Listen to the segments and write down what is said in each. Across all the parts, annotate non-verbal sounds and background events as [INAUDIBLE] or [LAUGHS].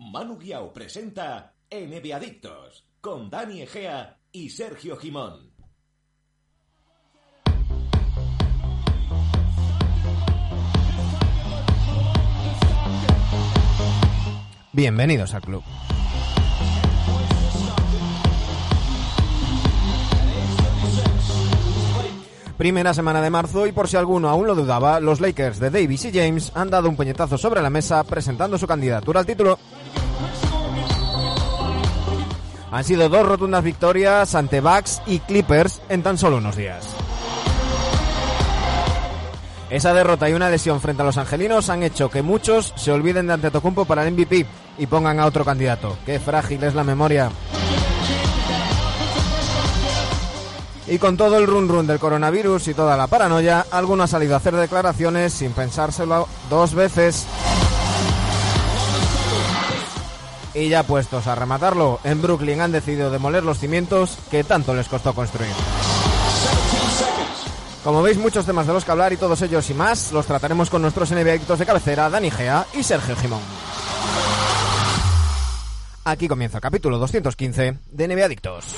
Manu Guiao presenta NBA Adictos con Dani Egea y Sergio Jimón. Bienvenidos al club. Primera semana de marzo y por si alguno aún lo dudaba, los Lakers de Davis y James han dado un puñetazo sobre la mesa presentando su candidatura al título. Han sido dos rotundas victorias ante Bucks y Clippers en tan solo unos días. Esa derrota y una lesión frente a los angelinos han hecho que muchos se olviden de Antetokounmpo para el MVP y pongan a otro candidato. Qué frágil es la memoria. Y con todo el run run del coronavirus y toda la paranoia, alguno ha salido a hacer declaraciones sin pensárselo dos veces. Y ya puestos a rematarlo, en Brooklyn han decidido demoler los cimientos que tanto les costó construir. Como veis, muchos temas de los que hablar y todos ellos y más los trataremos con nuestros NBA de cabecera, Dani Gea y Sergio Jimón. Aquí comienza capítulo 215 de NBA Adictos.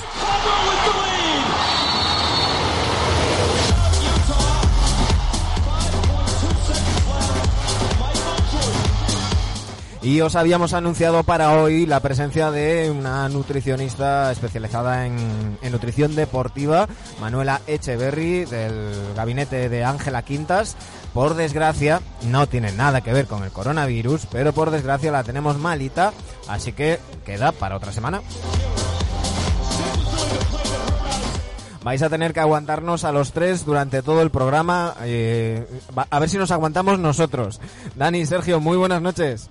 Y os habíamos anunciado para hoy la presencia de una nutricionista especializada en, nutrición deportiva, Manuela Echeverry, del gabinete de Ángela Quintas. Por desgracia, no tiene nada que ver con el coronavirus, pero por desgracia la tenemos malita, así que queda para otra semana. Vais a tener que aguantarnos a los tres durante todo el programa. eh, a ver si nos aguantamos nosotros. Dani, Sergio, muy buenas noches.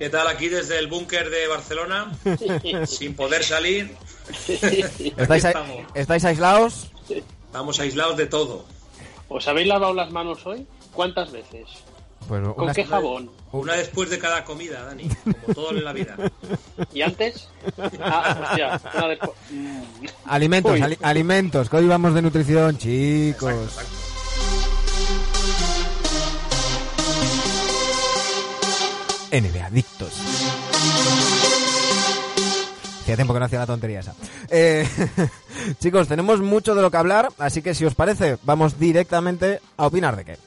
¿Qué tal aquí desde el búnker de Barcelona? [LAUGHS] Sin poder salir. [LAUGHS] ¿Estáis, estamos. ¿Estáis aislados? Estamos aislados de todo. ¿Os habéis lavado las manos hoy? ¿Cuántas veces? Pues ¿Con qué jabón? Una después de cada comida, Dani. Como todo en la vida. [LAUGHS] ¿Y antes? Ah, hostia, una después. Mm. Alimentos, alimentos, que hoy vamos de nutrición, chicos. Exacto. NBA Adictos. Hacía tiempo que no hacía la tontería esa. Eh, [LAUGHS] chicos, tenemos mucho de lo que hablar, así que si os parece, vamos directamente a opinar de qué.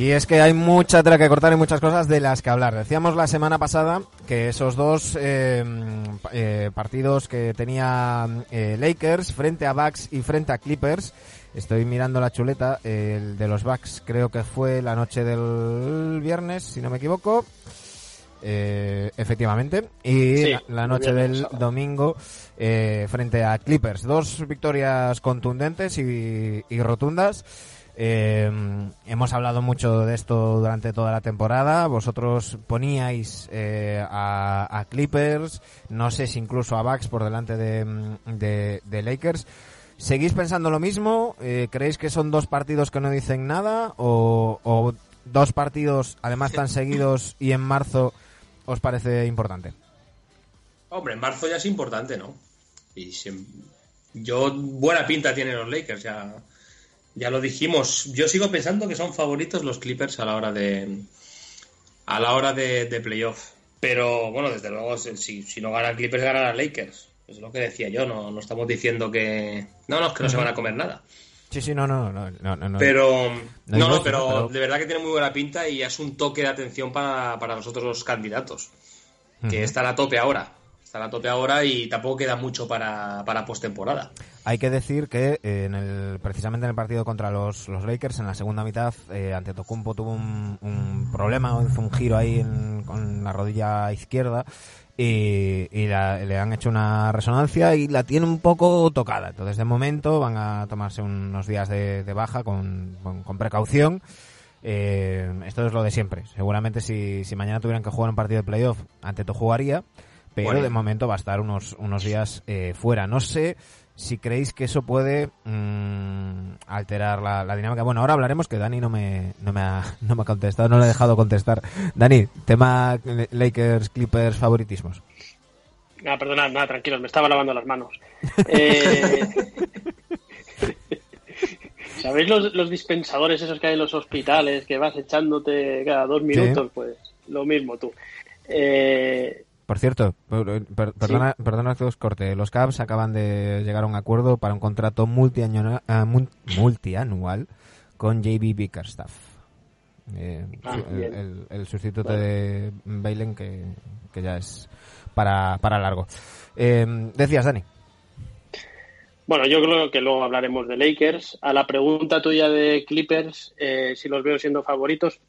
Y es que hay mucha tela que cortar y muchas cosas de las que hablar. Decíamos la semana pasada que esos dos eh, eh, partidos que tenía eh, Lakers frente a Bucks y frente a Clippers, estoy mirando la chuleta, el de los Bucks creo que fue la noche del viernes, si no me equivoco. Eh, efectivamente. Y Sí, la, noche del pasado. domingo eh, frente a Clippers. Dos victorias contundentes y, y rotundas. Eh, hemos hablado mucho de esto durante toda la temporada. Vosotros poníais eh, a, a Clippers, no sé si incluso a Bucks por delante de, de- de Lakers. ¿Seguís pensando lo mismo? Eh, ¿Creéis que son dos partidos que no dicen nada? ¿O, o dos partidos, además tan seguidos y en marzo, os parece importante? Hombre, en marzo ya es importante, ¿no? Y si- yo, buena pinta tienen los Lakers, ya, ya lo dijimos. Yo sigo pensando que son favoritos los Clippers a la hora de a la hora de, de playoff. Pero bueno, desde luego, si, si no ganan Clippers, ganan Lakers. Es lo que decía yo, no, no estamos diciendo que. No, no, es que no se van a comer nada. Sí, sí, no, no, no, no. Pero. No No, pero, pero- de verdad que tiene muy buena pinta y es un toque de atención para, para los otros candidatos. Que Ujú. están a tope ahora. Están a tope ahora y tampoco queda mucho para, para postemporada. Hay que decir que eh, en el, precisamente en el partido contra los, los Lakers, en la segunda mitad, eh, ante Tocumpo tuvo un, un problema, hizo un giro ahí en- con la rodilla izquierda y, y la- le han hecho una resonancia y la tiene un poco tocada. Entonces, de momento, van a tomarse unos días de, de baja con, con- precaución. Eh, esto es lo de siempre. Seguramente si, si mañana tuvieran que jugar un partido de playoff, ante todo jugaría, pero Bueno. de momento va a estar unos, unos días eh, fuera. No sé si creéis que eso puede mm, alterar la, la dinámica. Bueno, ahora hablaremos que Dani no me, no, me ha, [LAUGHS] no me ha contestado, no le he dejado contestar. Dani, tema Lakers, Clippers, favoritismos. Ah, perdonad, nada, tranquilos, me estaba lavando las manos. Eh, [LAUGHS] ¿Sabéis los, los dispensadores esos que hay en los hospitales que vas echándote cada dos minutos? Pues lo mismo tú. Eh, Por cierto, per- per- perdona, perdona que os corte. Los Cavs acaban de llegar a un acuerdo para un contrato multianual, multianual con JB Bickerstaff. Eh, Ah, el, el- el sustituto Vale. de Bailen que, que ya es para, para largo. Eh, decías, Dani. Bueno, yo creo que luego hablaremos de Lakers. A la pregunta tuya de Clippers, eh, si los veo siendo favoritos,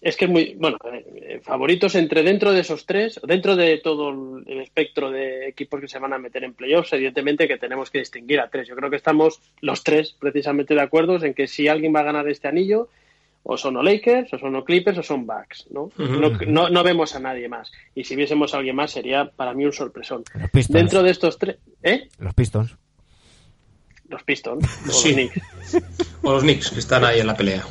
es que es muy, bueno, eh, favoritos entre dentro de esos tres, dentro de todo el espectro de equipos que se van a meter en playoffs, evidentemente que tenemos que distinguir a tres. Yo creo que estamos los tres precisamente de acuerdo en que si alguien va a ganar este anillo, o son o Lakers, o son o Clippers, o son Bucks, ¿no? No, no, no vemos a nadie más. Y si viésemos a alguien más sería para mí un sorpresón. Los Pistons. Dentro de estos tres, ¿eh? Los Pistons. Los Pistons o Sí. los Knicks. O los Knicks, que están ahí en la pelea.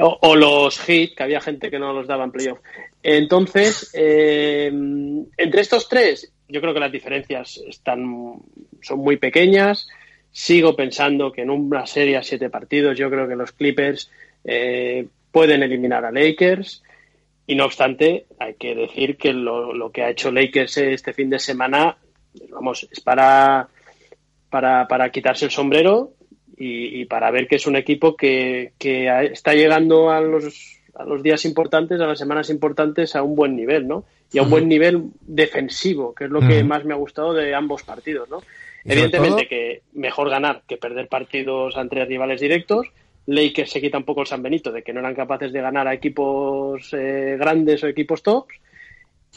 O, los Heat, que había gente que no los daba en playoff. Entonces, eh, entre estos tres, yo creo que las diferencias están son muy pequeñas. Sigo pensando que en una serie a siete partidos, yo creo que los Clippers eh, pueden eliminar a Lakers. Y no obstante, hay que decir que lo, lo que ha hecho Lakers este fin de semana, vamos, es para, para, para quitarse el sombrero y, y para ver que es un equipo que, que está llegando a los, a los días importantes, a las semanas importantes, a un buen nivel, ¿no? Y a un buen nivel defensivo, que es lo que más me ha gustado de ambos partidos, ¿no? Evidentemente todo- que mejor ganar que perder partidos ante rivales directos. Lakers se quita un poco el San Benito de que no eran capaces de ganar a equipos eh, grandes o equipos tops.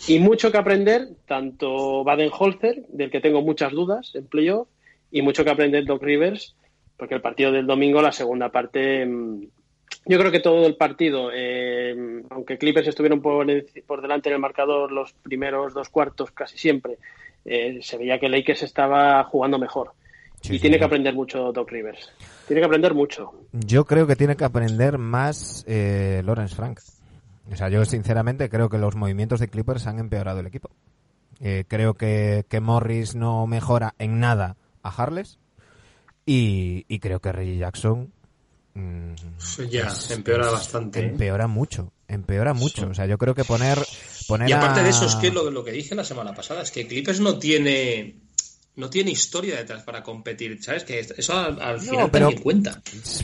Y mucho que aprender, tanto Baden-Holzer, del que tengo muchas dudas en playoff, y mucho que aprender Doc Rivers, porque el partido del domingo, la segunda parte, mm, yo creo que todo el partido, eh, aunque Clippers estuvieron por, delante en el marcador los primeros dos cuartos casi siempre, eh, se veía que Lakers estaba jugando mejor. Sí, y sí, tiene sí. que aprender mucho Doc Rivers. Tiene que aprender mucho. Yo creo que tiene que aprender más eh, Lawrence Frank. O sea, yo sinceramente creo que los movimientos de Clippers han empeorado el equipo. Eh, creo que, que Morris no mejora en nada a Harles. Y, y creo que Reggie Jackson mm, Ya, empeora bastante. ¿eh? empeora mucho. Empeora mucho. O sea, yo creo que poner. poner Y aparte a- de eso, es que lo, lo que dije la semana pasada, es que Clippers no tiene no tiene historia detrás para competir, ¿sabes? Que eso al, al final pero- también cuenta.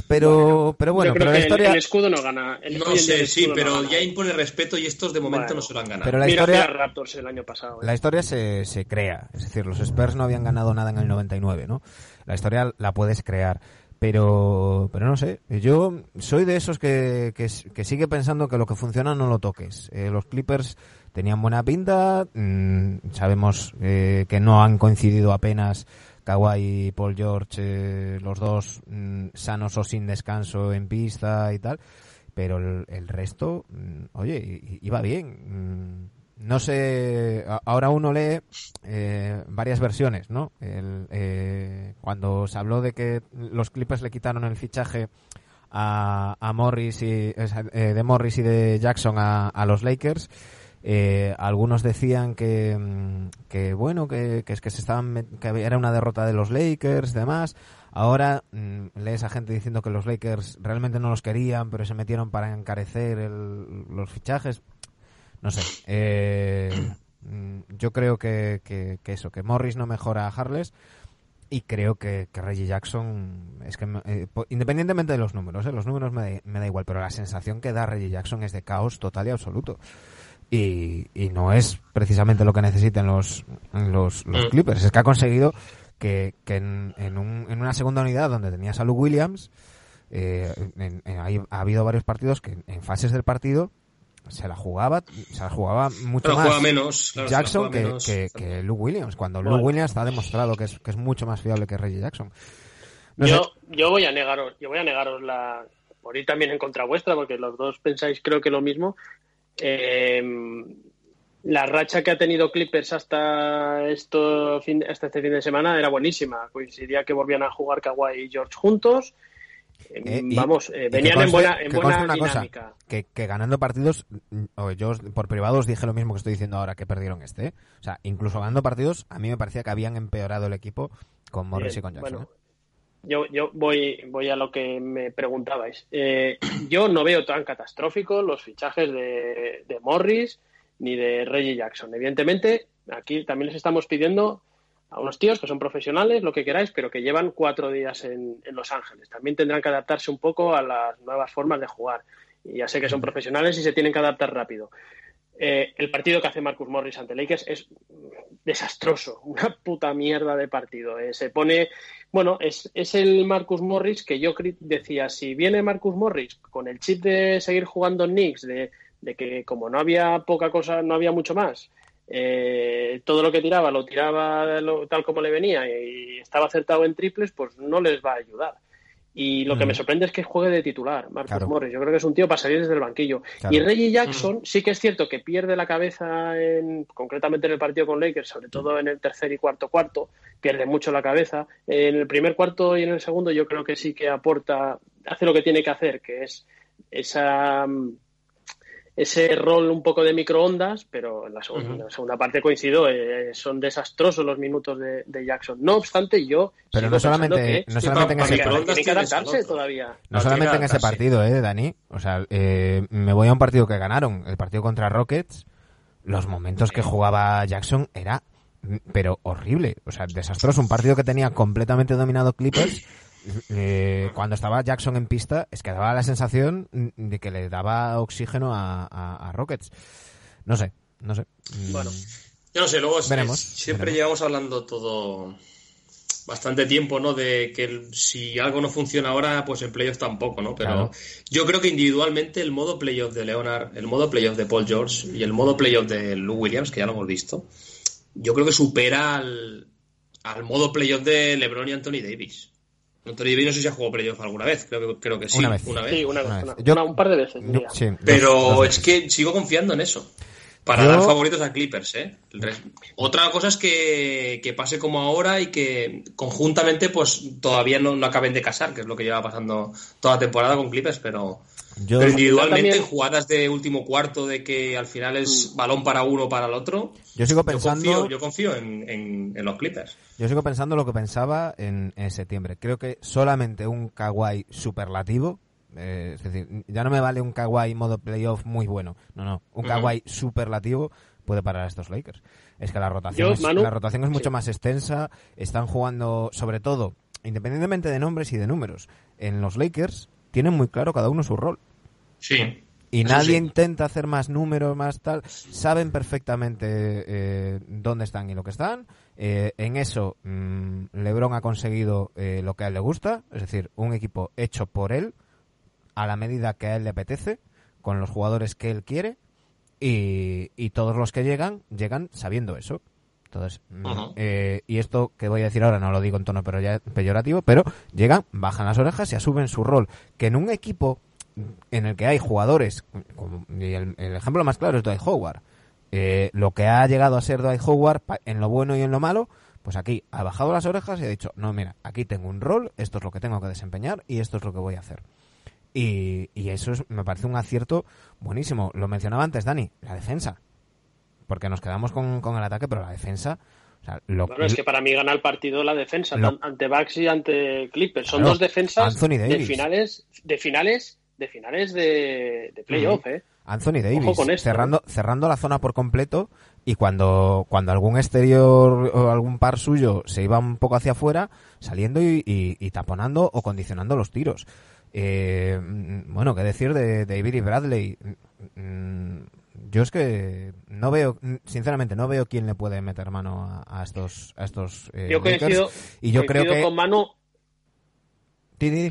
Pero, pero bueno, Yo creo pero la que el- historia. el, escudo no gana. El- No sé, el sí, no pero ya impone respeto y estos de momento Bueno. no se lo han ganado. Pero la Mira, historia- mira Raptors el año pasado. ¿eh? La historia se, se crea, es decir, los Spurs no habían ganado nada en el 99, ¿no? La historia la puedes crear, pero, pero no sé, yo soy de esos que, que, sigue pensando que lo que funciona no lo toques. Eh, los Clippers tenían buena pinta, mm, sabemos eh, que no han coincidido apenas Kawhi y Paul George, eh, los dos mm, sanos o sin descanso en pista y tal, pero el, el resto, mm, oye, iba bien. No sé, ahora uno lee eh, varias versiones, ¿no? El, eh, cuando se habló de que los Clippers le quitaron el fichaje a, a Morris y eh, de Morris y de Jackson a, a los Lakers, eh, algunos decían que, mm, que bueno, que, que es que se estaban que era una derrota de los Lakers, demás. Ahora mm, lees a gente diciendo que los Lakers realmente no los querían, pero se metieron para encarecer el- los fichajes. No sé. eh, mm, yo creo que, que, que eso, que Morris no mejora a Harles. Y creo que, que Reggie Jackson, es que eh, independientemente de los números, eh, los números me da, me da igual, pero la sensación que da Reggie Jackson es de caos total y absoluto. y, y no es precisamente lo que necesiten los, los, los Mm. Clippers. Es que ha conseguido que, que en, en, un- en una segunda unidad donde tenías a Lou Williams, eh, en- ha habido varios partidos que en fases del partido se la jugaba, se la jugaba mucho Pero más juega menos. claro, Jackson juega que, menos. que, que Lou Williams, cuando Bueno. Lou Williams está demostrado que es, que es mucho más fiable que Reggie Jackson. No sé. yo, yo voy a negaros, yo voy a negaros la por ir también en contra vuestra, porque los dos pensáis creo que lo mismo. Eh, la racha que ha tenido Clippers hasta esto fin, hasta este fin de semana era buenísima. Coincidía que volvían a jugar Kawhi y George juntos. Eh, Eh, Vamos, eh, venían conste- en buena, en que buena cosa, dinámica. que, que ganando partidos, mm, o yo por privado os dije lo mismo que estoy diciendo ahora que perdieron este. ¿eh? O sea, incluso ganando partidos, a mí me parecía que habían empeorado el equipo con Morris Bien, y con Jackson. bueno, yo, yo voy, voy a lo que me preguntabais. Yo no veo tan catastrófico los fichajes de, de Morris ni de Reggie Jackson. Evidentemente, aquí también les estamos pidiendo a unos tíos que son profesionales, lo que queráis, pero que llevan cuatro días en, en Los Ángeles. También tendrán que adaptarse un poco a las nuevas formas de jugar. Y ya sé que son profesionales y se tienen que adaptar rápido. Eh, el partido que hace Marcus Morris ante Lakers es desastroso, [LAUGHS] una puta mierda de partido. Eh, se pone, bueno, es, es el Marcus Morris que yo decía, si viene Marcus Morris con el chip de seguir jugando en Knicks, de, de que como no había poca cosa, no había mucho más, eh, todo lo que tiraba lo tiraba lo- tal como le venía y estaba acertado en triples, pues no les va a ayudar. Y lo que me sorprende es que juegue de titular, Marcus Claro. Morris. Yo creo que es un tío para salir desde el banquillo. Claro. Y Reggie Jackson sí que es cierto que pierde la cabeza, en, concretamente en el partido con Lakers, sobre todo en el tercer y cuarto cuarto, pierde mucho la cabeza. En el primer cuarto y en el segundo yo creo que sí que aporta, hace lo que tiene que hacer, que es esa mm, ese rol un poco de microondas, pero en la segunda, Ujú. en la segunda parte coincido, eh, son desastrosos los minutos de, de Jackson. No obstante, yo Pero no solamente, que no solamente en ese partido. que adaptarse todavía. No No, solamente en ese partido, eh, Dani. O sea, eh, me voy a un partido que ganaron, el partido contra Rockets. Los momentos que jugaba Jackson era, pero horrible. O sea, desastroso. Un partido que tenía completamente dominado Clippers. Eh, cuando estaba Jackson en pista, es que daba la sensación mm, de que le daba oxígeno a, a- a Rockets. No sé, no sé. Mm, Bueno. Yo no sé, luego es- Veremos, es- siempre veremos. llevamos hablando todo bastante tiempo, ¿no? De que el- si algo no funciona ahora, pues en playoff tampoco, ¿no? Pero Claro. yo creo que individualmente el modo playoff de Leonard, el modo playoff de Paul George y el modo playoff de Lou Williams, que ya lo hemos visto, yo creo que supera al, al modo playoff de LeBron y Anthony Davis. Anthony Davis no sé si ha jugado playoff alguna vez, creo que, creo que sí, Una vez. Una vez. Sí, una, Una vez, Yo- una- un par de veces. yo- diría. sí, dos- Pero dos es veces. que sigo confiando en eso. Para Yo- dar favoritos a Clippers, ¿eh? Otra cosa es que, que pase como ahora y que conjuntamente pues todavía no, no acaben de casar, que es lo que lleva pasando toda la temporada con Clippers, pero, Yo- pero individualmente también- en jugadas de último cuarto de que al final es balón para uno o para el otro, yo sigo yo pensando. confío, yo confío en, en- en los Clippers. Yo sigo pensando lo que pensaba en, en septiembre. Creo que solamente un Kawhi superlativo, eh, es decir, ya no me vale un Kawhi modo playoff muy bueno. No, no, un. Kawhi superlativo puede parar a estos Lakers. Es que la rotación, Yo, es, Manu, la rotación es mucho sí. más extensa. Están jugando, sobre todo, independientemente de nombres y de números, en los Lakers tienen muy claro cada uno su rol. Sí. Y nadie sí. intenta hacer más números, más tal. Saben perfectamente eh, dónde están y lo que están. Eh, en eso, mm, LeBron ha conseguido eh, lo que a él le gusta, es decir, un equipo hecho por él, a la medida que a él le apetece, con los jugadores que él quiere, y, y todos los que llegan, llegan sabiendo eso. Entonces, mm, eh, y esto que voy a decir ahora no lo digo en tono pero ya- peyorativo, pero llegan, bajan las orejas y asumen su rol. Que en un equipo en el que hay jugadores, como- y el, el ejemplo más claro es Dwight Howard, eh, lo que ha llegado a ser Dwight Howard en lo bueno y en lo malo, pues aquí ha bajado las orejas y ha dicho, no, mira, aquí tengo un rol, esto es lo que tengo que desempeñar y esto es lo que voy a hacer. Y, y eso es- me parece un acierto buenísimo. Lo mencionaba antes, Dani, la defensa. Porque nos quedamos con, con el ataque, pero la defensa... o sea, lo, Bueno, es que para mí gana el partido la defensa, Lo- ante Bucks y ante Clippers. Son Claro, dos defensas de finales, de finales, de finales de, de playoff, ¿eh? Anthony Davis Ojo con esto, cerrando cerrando la zona por completo y cuando cuando algún exterior o algún par suyo se iba un poco hacia afuera saliendo y, y- y taponando o condicionando los tiros Eh, mm, bueno qué decir de David y Bradley Mm, yo es que no veo, sinceramente, no veo quién le puede meter mano a, a estos, a estos eh, Yo Lakers. coincido, y yo creo que con Manu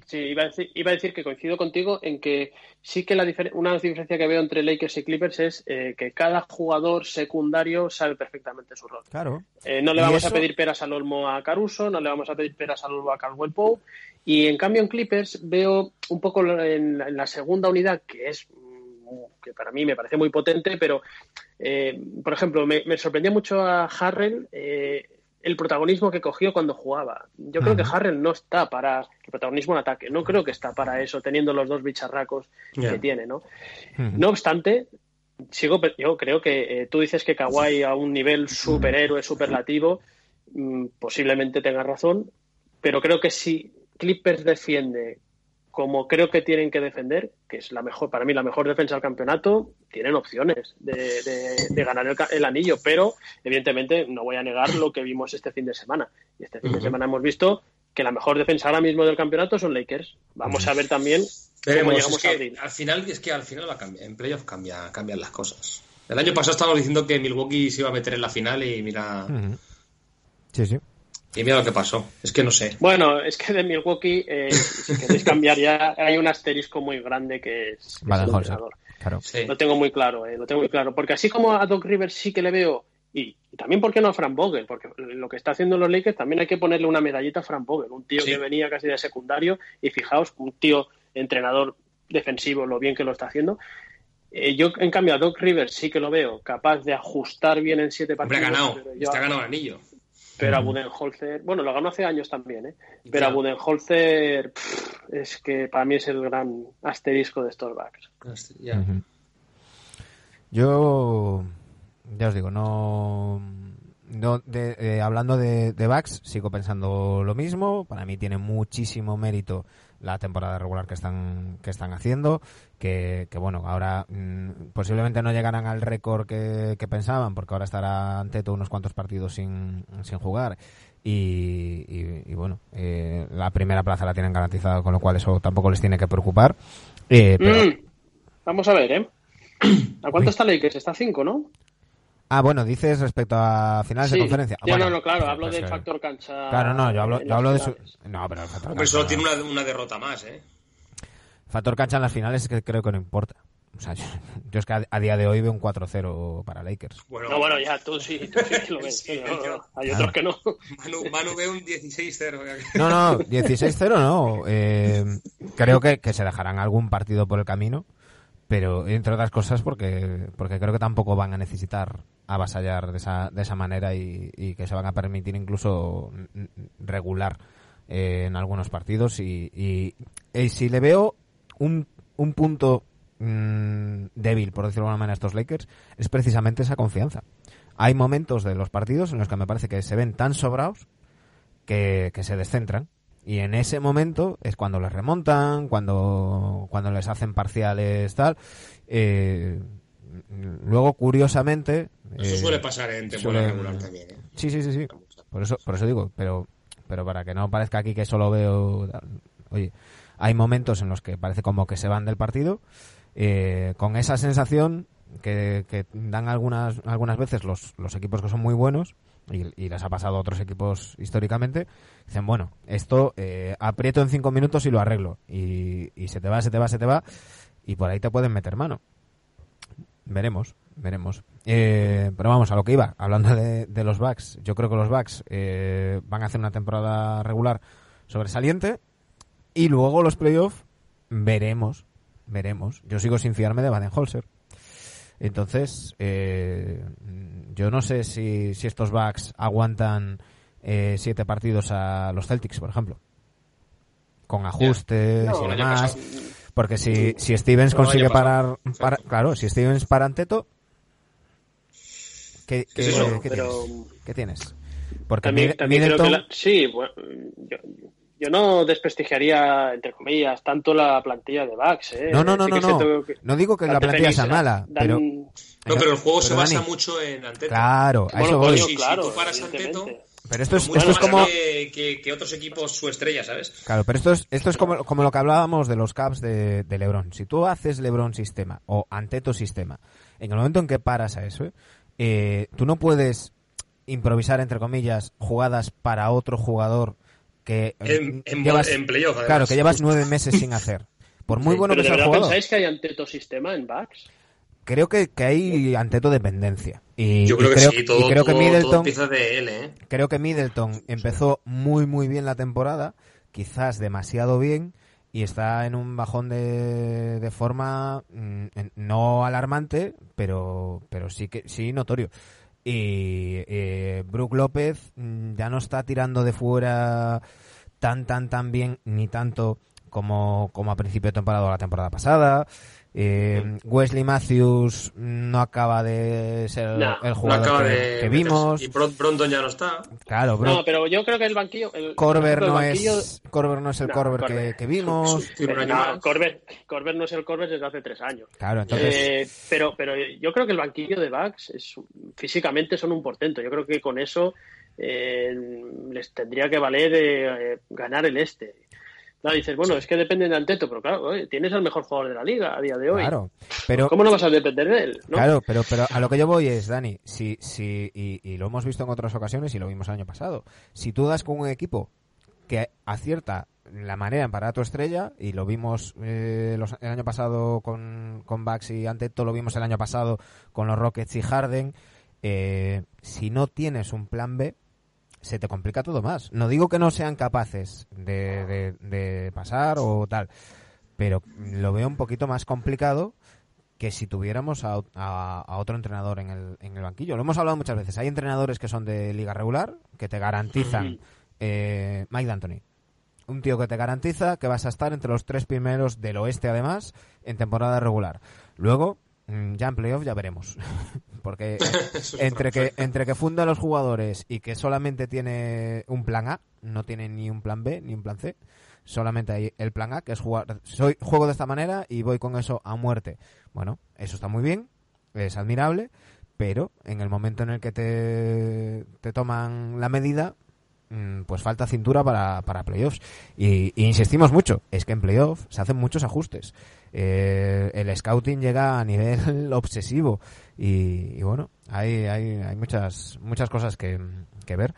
Sí, iba a, decir, iba a decir que coincido contigo en que sí que la una diferencia que veo entre Lakers y Clippers es eh, que cada jugador secundario sabe perfectamente su rol. claro. Eh, no le vamos eso- a pedir peras al olmo a Caruso, no le vamos a pedir peras al olmo a Caldwell Pope. Y en cambio en Clippers veo un poco lo- en, la- en la segunda unidad, que es mm, que para mí me parece muy potente, pero eh, por ejemplo, me, me sorprendió mucho a Harrell eh, el protagonismo que cogió cuando jugaba. Yo creo que. Harrell no está para el protagonismo en ataque, no creo que está para eso, teniendo los dos bicharracos que tiene, ¿no? No obstante, sigo, yo creo que eh, tú dices que Kawhi a un nivel superhéroe, superlativo, mm, posiblemente tengas razón, pero creo que si Clippers defiende como creo que tienen que defender, que es la mejor, para mí la mejor defensa del campeonato, tienen opciones de, de- de ganar el, anillo, pero evidentemente no voy a negar lo que vimos este fin de semana. Y este fin de semana hemos visto que la mejor defensa ahora mismo del campeonato son Lakers. Vamos a ver también cómo llegamos es a que abril. al final es que al final la cambia, en playoff cambia, cambian las cosas. El año pasado estábamos diciendo que Milwaukee se iba a meter en la final y mira. Sí, sí. Y mira lo que pasó. Es que no sé. Bueno, es que de Milwaukee, eh, si queréis cambiar ya, hay un asterisco muy grande que es, que es el. Claro. Sí. Lo tengo muy claro, eh, lo tengo muy claro. Porque así como a Doc Rivers sí que le veo, y, y también, ¿por qué no a Frank Vogel? Porque lo que está haciendo los Lakers también hay que ponerle una medallita a Frank Vogel, un tío Sí. que venía casi de secundario, y fijaos, un tío entrenador defensivo, lo bien que lo está haciendo. Eh, yo, en cambio, a Doc Rivers sí que lo veo capaz de ajustar bien en siete Hombre, partidos. ha ganado. Está ganado el anillo. Pero a. Budenholzer, bueno, lo ganó hace años también, ¿eh? Pero Ya. a Budenholzer pff, es que para mí es el gran asterisco de estos backs. Ya. Ujú. Yo, ya os digo, no. no de- eh, hablando de, de backs, sigo pensando lo mismo. Para mí tiene muchísimo mérito la temporada regular que están, que están haciendo. Que, que bueno, ahora mm, posiblemente no llegarán al récord que, que pensaban, porque ahora estará ante todo unos cuantos partidos sin, sin jugar. Y, y- y bueno, eh, la primera plaza la tienen garantizada, con lo cual eso tampoco les tiene que preocupar. Eh, pero, Mm, Vamos a ver, ¿eh? [COUGHS] ¿A cuánto Uy. está Lakers? Está a 5, ¿no? Ah, bueno, dices respecto a finales de Sí. conferencia. Ya, Bueno, no, no, claro, pues, hablo pues, del factor cancha. Claro, no, yo hablo, yo hablo de su... No, pero el factor cancha, solo tiene una, una derrota más, ¿eh? Factor cancha en las finales es que creo que no importa. O sea, yo, yo es que a, a día de hoy veo un 4-0 para Lakers. Bueno, No, bueno, ya, tú sí, tú sí que lo ves. [LAUGHS] Sí, pero yo- hay otros que no. Manu, Manu ve un 16-0. No, no, 16-0 no. Eh, creo que, que se dejarán algún partido por el camino, pero entre otras cosas porque, porque creo que tampoco van a necesitar avasallar de esa, de esa manera y, y que se van a permitir incluso regular eh, en algunos partidos. Y, y- y si le veo un, un punto mm, débil, por decirlo de alguna manera, a estos Lakers, es precisamente esa confianza. Hay momentos de los partidos en los que me parece que se ven tan sobrados que, que se descentran. Y en ese momento es cuando les remontan, cuando, cuando les hacen parciales, tal. Eh, luego, curiosamente. Eso eh, suele pasar en temporada regular también, ¿eh? Sí, sí, sí, sí. Por eso, por eso digo, pero, pero para que no parezca aquí que solo veo. Oye, hay momentos en los que parece como que se van del partido, eh, con esa sensación que, que dan algunas, algunas veces los, los equipos que son muy buenos, y, y les ha pasado a otros equipos históricamente, dicen, bueno, esto eh, aprieto en cinco minutos y lo arreglo. Y, y se te va, se te va, se te va, y por ahí te pueden meter mano. Veremos, veremos. Eh, pero vamos, a lo que iba, hablando de, los Bucks, yo creo que los Bucks eh, van a hacer una temporada regular sobresaliente y luego los playoffs veremos, veremos. Yo sigo sin fiarme de Baden-Holzer. Entonces, eh, yo no sé si, si estos Bucks aguantan eh, siete partidos a los Celtics, por ejemplo. Con ajustes No, y año demás. Porque si, si Stevens consigue parar, para- claro, si Stevens para Anteto, ¿qué, ¿Qué qué- eso? qué Pero- tienes? ¿Qué tienes? Porque También, también creo que la- sí, bueno, yo, yo no desprestigiaría, entre comillas, tanto la plantilla de Bucks. ¿eh? No, no, no, Sí no, no. cierto que No digo que la plantilla sea mala, dan- pero... No, pero el juego se basa Dani, mucho en Anteta. Claro, a Bueno, eso voy. Si claro, tú paras. Anteto, Pero esto es, Mucho esto es más como... que, que- que otros equipos su estrella, ¿sabes? Claro, pero esto es, esto es como, como lo que hablábamos de los caps de, de LeBron. Si tú haces LeBron sistema o Anteto sistema, en el momento en que paras a eso, eh, tú no puedes improvisar, entre comillas, jugadas para otro jugador que En, en, llevas, en playoff, además. claro, que llevas nueve meses sin hacer. Por muy Sí, bueno ¿Pero que sea el jugador, pensáis que hay anteto sistema en Bucks? creo que, que hay Anteto dependencia. Y, Yo creo y que sí, todo, y creo que todo- todo Middleton, empieza de él, ¿eh? creo que Middleton empezó muy muy bien la temporada, quizás demasiado bien y está en un bajón de, de forma mm, no alarmante, pero pero sí que sí notorio. Y eh, Brook López mm, ya no está tirando de fuera tan tan tan bien ni tanto como como a principio de temporada o la temporada pasada. Eh, Wesley Matthews no acaba de ser el jugador que, de que meterse. vimos. Y Brondon ya no está. Claro, bro. No, pero yo creo que el banquillo... El, Corber el no banquillo- es Corber no es el No, Corber que, Corber. que vimos. No, Corber no es el Corber desde hace tres años. Claro, entonces Eh, pero, pero yo creo que el banquillo de Bucks es, físicamente son un portento. Yo creo que con eso eh, les tendría que valer eh, eh, ganar el este. Claro, dices, bueno, es que dependen de Anteto, pero claro, oye, tienes al mejor jugador de la liga a día de hoy. claro, pero ¿Cómo no vas a depender de él? ¿no? claro, pero pero a lo que yo voy es Dani, si si y, y lo hemos visto en otras ocasiones y lo vimos el año pasado. Si tú das con un equipo que acierta la manera en parar a tu estrella y lo vimos eh, los- el año pasado con con Bucks y Anteto, lo vimos el año pasado con los Rockets y Harden. eh, si no tienes un plan B, se te complica todo más. No digo que no sean capaces de, de- de pasar o tal, pero lo veo un poquito más complicado que si tuviéramos a, a- a otro entrenador en el, en el banquillo. Lo hemos hablado muchas veces. Hay entrenadores que son de liga regular, que te garantizan eh, Mike D'Antoni. Un tío que te garantiza que vas a estar entre los tres primeros del oeste, además, en temporada regular. Luego, mm, ya en playoff ya veremos. [LAUGHS] Porque [LAUGHS] entre que entre que funda a los jugadores y que solamente tiene un plan A, no tiene ni un plan B ni un plan C, solamente hay el plan A que es jugar, soy juego de esta manera y voy con eso a muerte. Bueno, eso está muy bien, es admirable, pero en el momento en el que te, te toman la medida, pues falta cintura para, para playoffs. Y, y insistimos mucho, es que en playoffs se hacen muchos ajustes. Eh, el scouting llega a nivel [LAUGHS] obsesivo y, y bueno, hay, hay, hay muchas, muchas cosas que, que ver.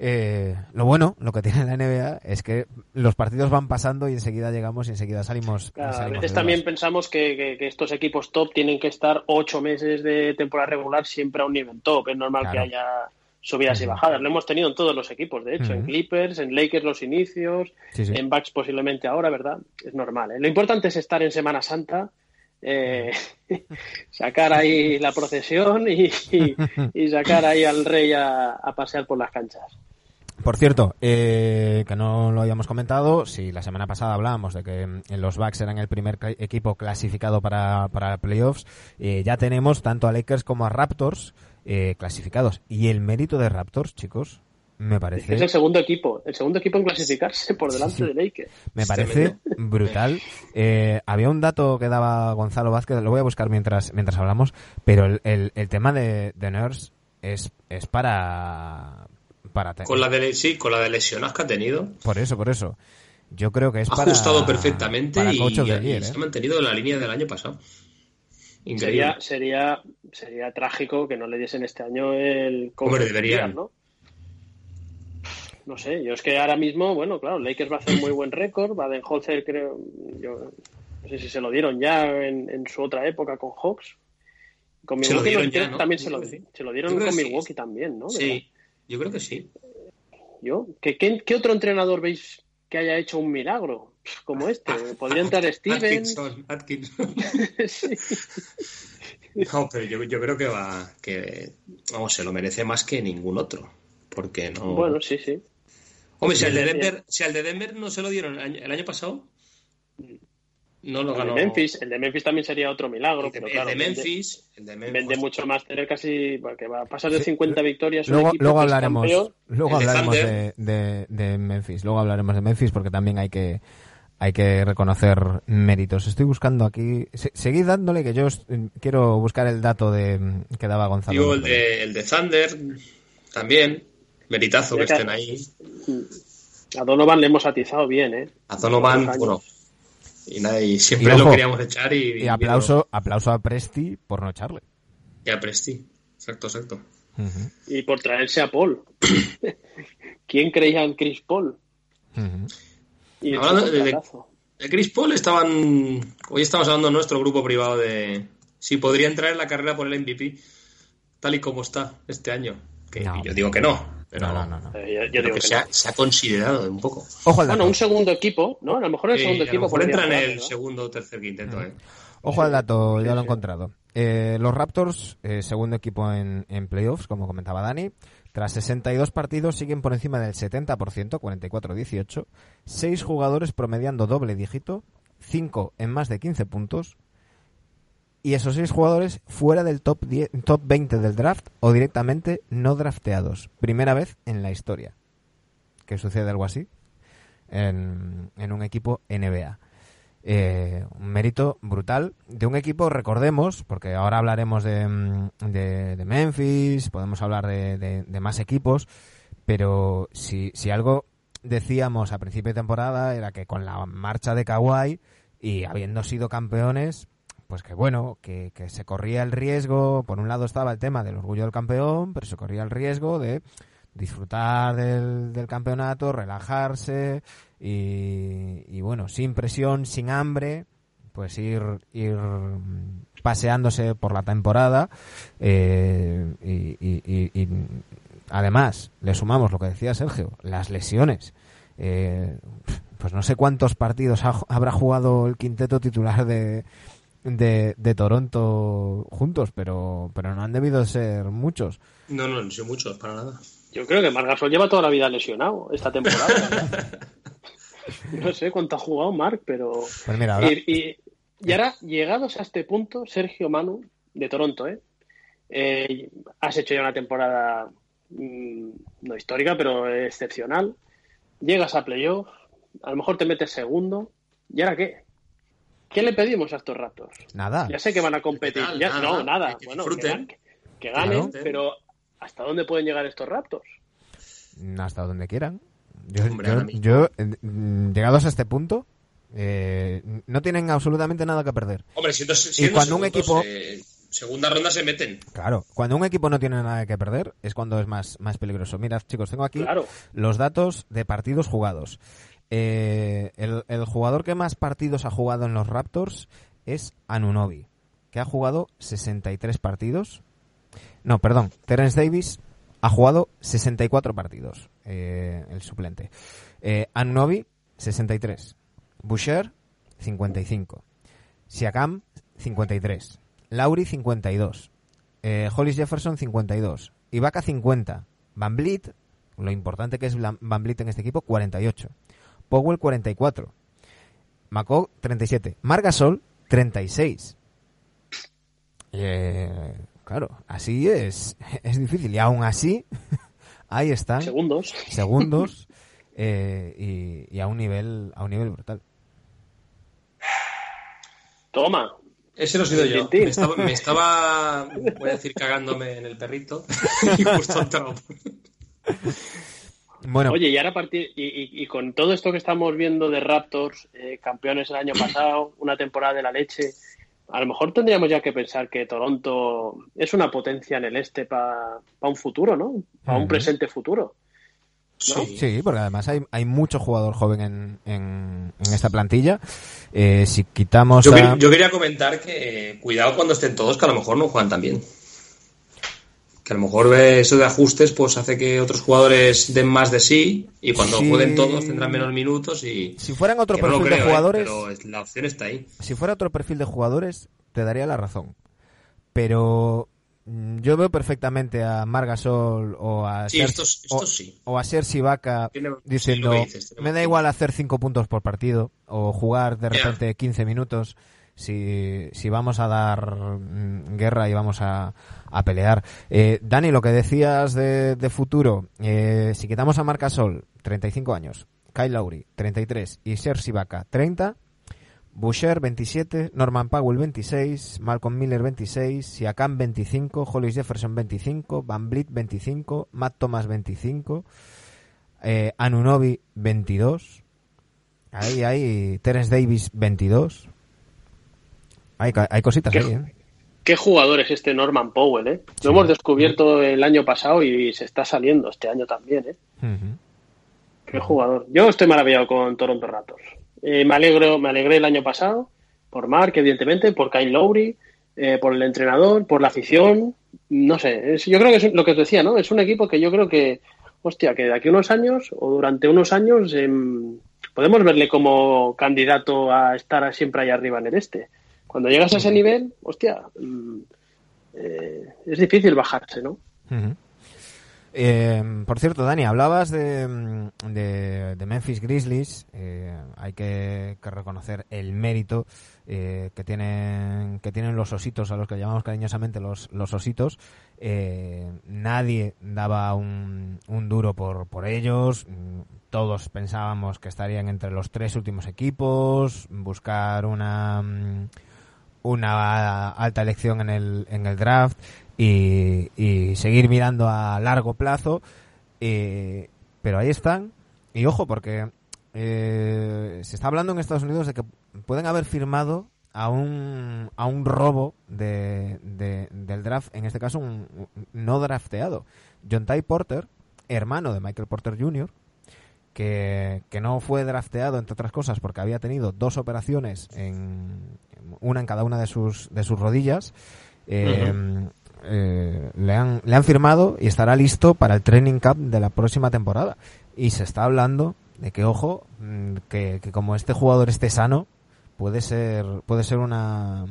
Eh, lo bueno, lo que [LAUGHS] tiene la NBA es que los partidos van pasando y enseguida llegamos y enseguida salimos. Claro, a veces también pensamos que, que- que estos equipos top tienen que estar ocho meses de temporada regular siempre a un nivel top. Es normal Claro. que haya subidas y bajadas. Lo hemos tenido en todos los equipos, de hecho, en. Clippers, en Lakers los inicios, Sí, sí. en Bucks posiblemente ahora, ¿verdad? Es normal. ¿eh? Lo importante es estar en Semana Santa, eh, [LAUGHS] sacar ahí la procesión y, y- y sacar ahí al rey a, a pasear por las canchas. Por cierto, eh, que no lo habíamos comentado, si la semana pasada hablábamos de que mm, los Bucks eran el primer equipo clasificado para, para playoffs, eh, ya tenemos tanto a Lakers como a Raptors eh, clasificados. Y el mérito de Raptors, chicos, me parece... Es el segundo equipo, el segundo equipo en clasificarse por delante de Lakers. Me parece tremendo. brutal. Eh, había un dato que daba Gonzalo Vázquez, lo voy a buscar mientras mientras hablamos, pero el, el, el tema de, de Nurse es, es para... para Con la de, sí, con la de lesiones que ha tenido, Por eso, por eso. Yo creo que es ha para... ajustado perfectamente para y, se ¿eh? ha mantenido en la línea del año pasado. Increíble. Sería, sería, sería trágico que no le diesen este año el Hombre, deberían. ¿no? No sé, yo es que ahora mismo, bueno, claro, Lakers va a hacer muy buen récord, Baden-Holzer creo, yo no sé si se lo dieron ya en, en su otra época con Hawks. Con Se lo Milwaukee dieron también se lo, se dieron con sí. Milwaukee también, ¿no? Sí, yo creo que sí. Yo, ¿qué, qué, qué otro entrenador veis que haya hecho un milagro como este? Podría entrar Steven. Atkinson, Atkinson. [LAUGHS] [LAUGHS] Sí. No, pero yo, yo creo que va, que vamos, se lo merece más que ningún otro. Porque no. Bueno, sí, sí. Hombre, si al de Denver, si al de Denver no se lo dieron el año, el año pasado, no lo El ganó. de Memphis, el de Memphis también sería otro milagro, El de, pero el claro, de vende- Memphis, el de Memphis. vende mucho más tener casi porque va a pasar de Sí, 50 victorias Luego, luego que hablaremos, campeón. luego hablaremos de, de Memphis. Luego hablaremos de Memphis porque también hay que hay que reconocer méritos. Estoy buscando aquí. se- seguid dándole que yo est- quiero buscar el dato de que daba Gonzalo. Digo, el de, el de Thunder también. Meritazo que estén ahí. A Donovan le hemos atizado bien, ¿eh? A Donovan, bueno. Y, nada, y siempre Y ojo, lo queríamos echar y. Y aplauso, aplauso a Presti por no echarle. Y a Presti. Exacto, exacto. Y por traerse a Paul. [COUGHS] ¿Quién creía en Chris Paul? ujú. Y Hablando de- de- Chris Paul estaban. Hoy estamos hablando en nuestro grupo privado de si podría entrar en la carrera por el MVP tal y como está este año. Que No. yo digo que no, pero No, no, no, no. Eh, yo- digo que que se, no. ha, se ha considerado un poco. Ojo al Bueno, un segundo equipo, ¿no? A lo mejor el Sí, segundo a lo equipo mejor podría entra en el ¿no? segundo o tercer quinteto, ¿eh? Ojo al dato, ya Sí, lo he encontrado. Eh, los Raptors, eh, segundo equipo en, en playoffs, como comentaba Dani, tras 62 partidos siguen por encima del 70%, 44-18, 6 jugadores promediando doble dígito, 5 en más de 15 puntos, y esos 6 jugadores fuera del top, 10 top 20 del draft o directamente no drafteados. Primera vez en la historia que sucede algo así en, en un equipo NBA. Eh, un mérito brutal de un equipo, recordemos, porque ahora hablaremos de, mm, Memphis, podemos hablar de más equipos, pero si, si algo decíamos a principio de temporada era que con la marcha de Kawhi y habiendo sido campeones, pues que bueno, que, que se corría el riesgo, por un lado estaba el tema del orgullo del campeón, pero se corría el riesgo de disfrutar del, del campeonato, relajarse y, y, bueno, sin presión, sin hambre, pues ir, ir paseándose por la temporada eh, y, y- y- y además le sumamos lo que decía Sergio, las lesiones. Eh, pues no sé cuántos partidos ha- habrá jugado el quinteto titular de, de, de Toronto juntos, pero, pero no han debido ser muchos. No, no, no son muchos, para nada. Yo creo que Margasol lleva toda la vida lesionado esta temporada. [LAUGHS] [LAUGHS] no sé cuánto ha jugado Marc, pero... Pues mira, ahora- Y, y- y ahora, llegados a este punto, Sergio Manu, de Toronto, ¿eh? Eh, has hecho ya una temporada mm, no histórica, pero excepcional. Llegas a playoff, a lo mejor te metes segundo. ¿Y ahora qué? ¿Qué le pedimos a estos Raptors? nada. Ya sé que van a competir. ¿Qué tal? Ya- Nada, no, nada. que bueno, que, disfruten. gan- que ganen, Claro. pero ¿hasta dónde pueden llegar estos Raptors? hasta donde quieran. Yo, Hombre, yo- ahora mismo. yo, mm, llegados a este punto, eh, no tienen absolutamente nada que perder. Hombre, siendo, siendo cuando un equipo- eh, segunda ronda se meten. Claro, cuando un equipo no tiene nada que perder es cuando es más, más peligroso. Mirad, chicos, tengo aquí Claro. los datos de partidos jugados. Eh, el, el jugador que más partidos ha jugado en los Raptors es Anunobi, que ha jugado 63 partidos. No, perdón, Terence Davis ha jugado 64 partidos, eh, el suplente. Eh, Anunobi, 63. Boucher, 55. Siakam, 53. Lauri, 52. Eh, Hollis Jefferson, 52. Ibaka, 50. Van Vliet, lo importante que es Van Van Vliet en este equipo, 48. Powell, 44. Macó, 37. Margasol, 36. Eh, claro, así es, [LAUGHS] es difícil. Y aún así, [LAUGHS] ahí están, Segundos. segundos [LAUGHS] eh, y, y a un nivel a un nivel brutal. Toma. Ese lo he sido yo. Me estaba, me estaba, voy a decir, cagándome en el perrito. [LAUGHS] y justo entrado. Bueno, Oye, y ahora a partir, y, y- y con todo esto que estamos viendo de Raptors, eh, campeones el año pasado, una temporada de la leche, a lo mejor tendríamos ya que pensar que Toronto es una potencia en el este para un futuro, ¿no? Para un presente futuro. Sí. Sí, porque además hay, hay mucho jugador joven en, en, en esta plantilla. Eh, si quitamos Yo, a... que- yo quería comentar que eh, cuidado cuando estén todos, que a lo mejor no juegan tan bien. Que a lo mejor eso de ajustes pues hace que otros jugadores den más de sí y cuando Sí. jueguen todos tendrán menos minutos y... Si fueran otro no perfil de ¿eh? jugadores, pero la opción está ahí. si fuera otro perfil de jugadores, te daría la razón. Pero mm, yo veo perfectamente a Margasol o a Sí, Serge- estos, estos o, sí. o a Ibaka Tiene- diciendo dices, me da igual hacer 5 puntos por partido o jugar de repente 15 minutos si, si vamos a dar mm, guerra y vamos a, a pelear. Eh, Dani, lo que decías de, de futuro, eh, si quitamos a Marcasol, 35 años, Kyle Lowry, 33 y Serge Ibaka, 30, Boucher 27, Norman Powell 26, Malcolm Miller 26, Siakam 25, Hollis Jefferson 25, Van Vliet 25, Matt Thomas 25, eh, Anunobi 22, ahí hay Terence Davis 22. Hay, hay cositas ¿Qué, ahí, ¿eh? qué jugador es este Norman Powell, ¿eh? Lo hemos descubierto el año pasado y se está saliendo este año también, ¿eh? Qué jugador. Yo estoy maravillado con Toronto Raptors. Eh, me alegro, me alegré el año pasado por Mark, evidentemente, por Kyle Lowry, eh, por el entrenador, por la afición. No sé, es- yo creo que es lo que os decía, ¿no? Es un equipo que yo creo que, hostia, que de aquí a unos años o durante unos años em, podemos verle como candidato a estar siempre ahí arriba en el este. Cuando llegas a ese nivel, hostia, mm, eh, es difícil bajarse, ¿no? Eh, por cierto, Dani, hablabas de, mm, de, de Memphis Grizzlies. Eh, hay que, que reconocer el mérito eh, que tienen que tienen los ositos, a los que llamamos cariñosamente los, los ositos. Eh, nadie daba un, un duro por, por ellos. Mm, Todos pensábamos que estarían entre los tres últimos equipos. Buscar una una alta elección en el, en el draft y, y seguir mirando a largo plazo. eh, pero ahí están. Y ojo, porque eh, se está hablando en Estados Unidos de que pueden haber firmado a un, a un robo de, de- del draft, en este caso un, no drafteado. John Ty Porter, hermano de Michael Porter Jr., que, que no fue drafteado, entre otras cosas, porque había tenido dos operaciones, en, una en cada una de sus, de sus rodillas. Eh, eh, le, han, le han firmado y estará listo para el training camp de la próxima temporada. Y se está hablando de que, ojo, mm, que, que como este jugador esté sano, puede ser, puede ser una,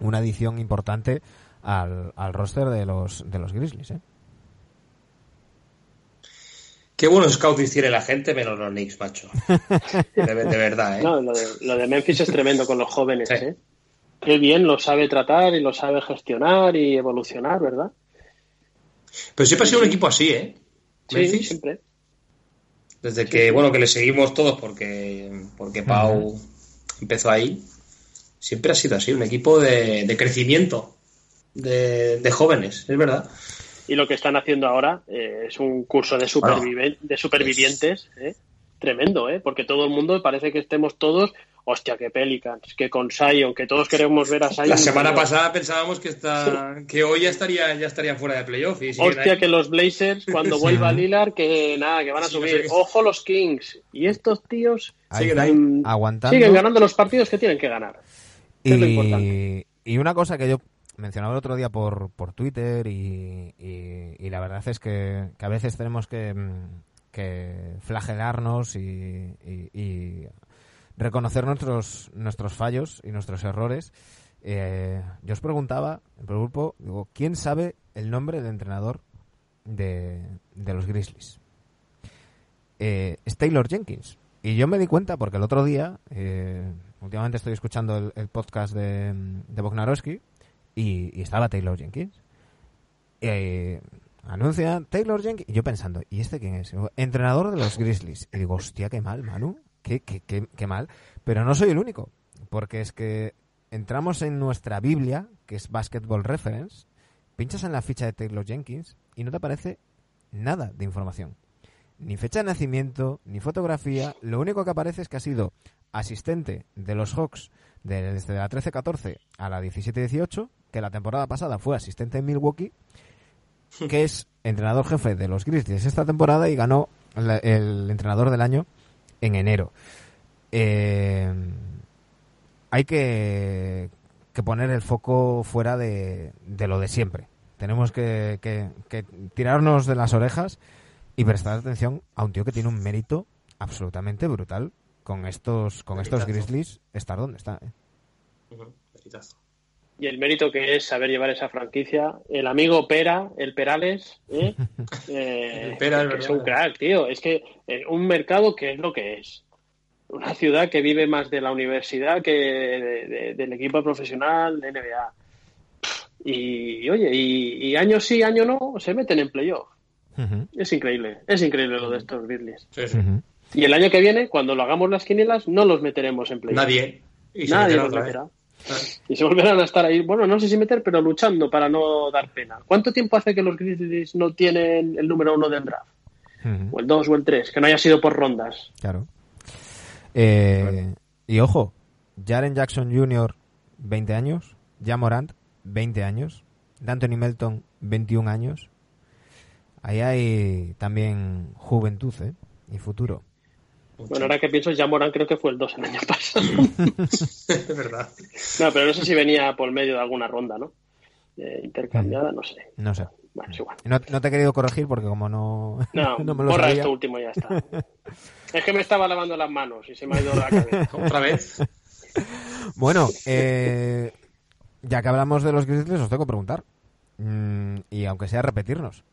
una adición importante al, al roster de los, de los Grizzlies. ¿eh? Qué buenos scouts tiene la gente, menos los Knicks, macho. [LAUGHS] De, de verdad, ¿eh? No, lo de, lo de Memphis es tremendo con los jóvenes, Sí. ¿eh? Qué bien lo sabe tratar y lo sabe gestionar y evolucionar, ¿verdad? Pero siempre ha sido un equipo así, ¿eh? Sí, Memphis. siempre. Desde que, bueno, que le seguimos todos porque, porque Pau empezó ahí. Siempre ha sido así, un equipo de, de crecimiento de, de jóvenes, es verdad. Y lo que están haciendo ahora eh, es un curso de, supervivientes, ¿eh? Tremendo, ¿eh? Porque todo el mundo parece que estemos todos, hostia, que Pelicans, que con Zion, que todos queremos ver a Zion. La semana pero- pasada pensábamos que está, que hoy ya estaría, ya estaría fuera de playoff. Y Hostia, ahí. que los Blazers, cuando [LAUGHS] vuelva Lillard, que nada, que van a Sí, no subir. sé Ojo los Kings. Y estos tíos Ahí Siguen están ahí. aguantando. siguen ganando los partidos que tienen que ganar. es lo importante. Y una cosa que yo mencionaba el otro día por, por Twitter y, y- la verdad es que, a veces tenemos que, mm, flagelarnos y, y- reconocer nuestros, nuestros fallos y nuestros errores. Eh, yo os preguntaba, en el grupo, digo, ¿quién sabe el nombre del entrenador de, de los Grizzlies? Eh, es Taylor Jenkins. Y yo me di cuenta porque el otro día, eh, últimamente estoy escuchando el, podcast de, de y, estaba Taylor Jenkins. Eh, anuncia Taylor Jenkins. Y yo pensando, ¿y este quién es? Entrenador de los Grizzlies. Y digo, hostia, qué mal, Manu. Qué, qué, qué, qué mal. Pero no soy el único. Porque es que entramos en nuestra Biblia, que es Basketball Reference, pinchas en la ficha de Taylor Jenkins y no te aparece nada de información. Ni fecha de nacimiento, ni fotografía. Lo único que aparece es que ha sido asistente de los Hawks de- desde la 13-14 a la 17-18, que la temporada pasada fue asistente en Milwaukee, que es entrenador jefe de los Grizzlies esta temporada y ganó la- el entrenador del año en enero. Eh, hay que, que poner el foco fuera de, de lo de siempre. Tenemos que, que- que tirarnos de las orejas y prestar atención a un tío que tiene un mérito absolutamente brutal con estos con estos. Grizzlies estar donde está. ¿eh? Ujú, meritazo. Y el mérito que es saber llevar esa franquicia. El amigo Pera, el Perales, ¿eh? [LAUGHS] Eh, El Pera, es que es un crack, tío. Es que eh, un mercado que es lo que es. Una ciudad que vive más de la universidad que de- de- del equipo profesional de NBA. Y oye, y, y año sí, año no, se meten en playoff. Es increíble, es increíble lo de estos Grizzlies. Sí, sí. ujú. Y el año que viene, cuando lo hagamos las quinielas, no los meteremos en playoff. Nadie. Y Nadie meterá los otra vez. meterá. [LAUGHS] Y se volverán a estar ahí, bueno, no sé si meter, pero luchando para no dar pena. ¿Cuánto tiempo hace que los Grizzlies no tienen el número uno del draft? O el dos o el tres, que no haya sido por rondas. Claro. Eh, y ojo, Jaren Jackson Jr., 20 años. Ja Morant, 20 años. D'Anthony Melton, 21 años. Ahí hay también juventud ¿eh? y futuro. Bueno, ahora que pienso, ya Morán creo que fue el 2 el año pasado. [LAUGHS] Es verdad. no, pero no sé si venía por medio de alguna ronda, ¿no? Eh, intercambiada, no sé. No sé. Bueno, es igual. No, no te he querido corregir porque como no, [LAUGHS] No, no me lo borra sabía. esto último y ya está. es que me estaba lavando las manos y se me ha ido la cabeza. Otra vez. Bueno, eh, ya que hablamos de los Grizzlies, os tengo que preguntar. Mm, y aunque sea repetirnos.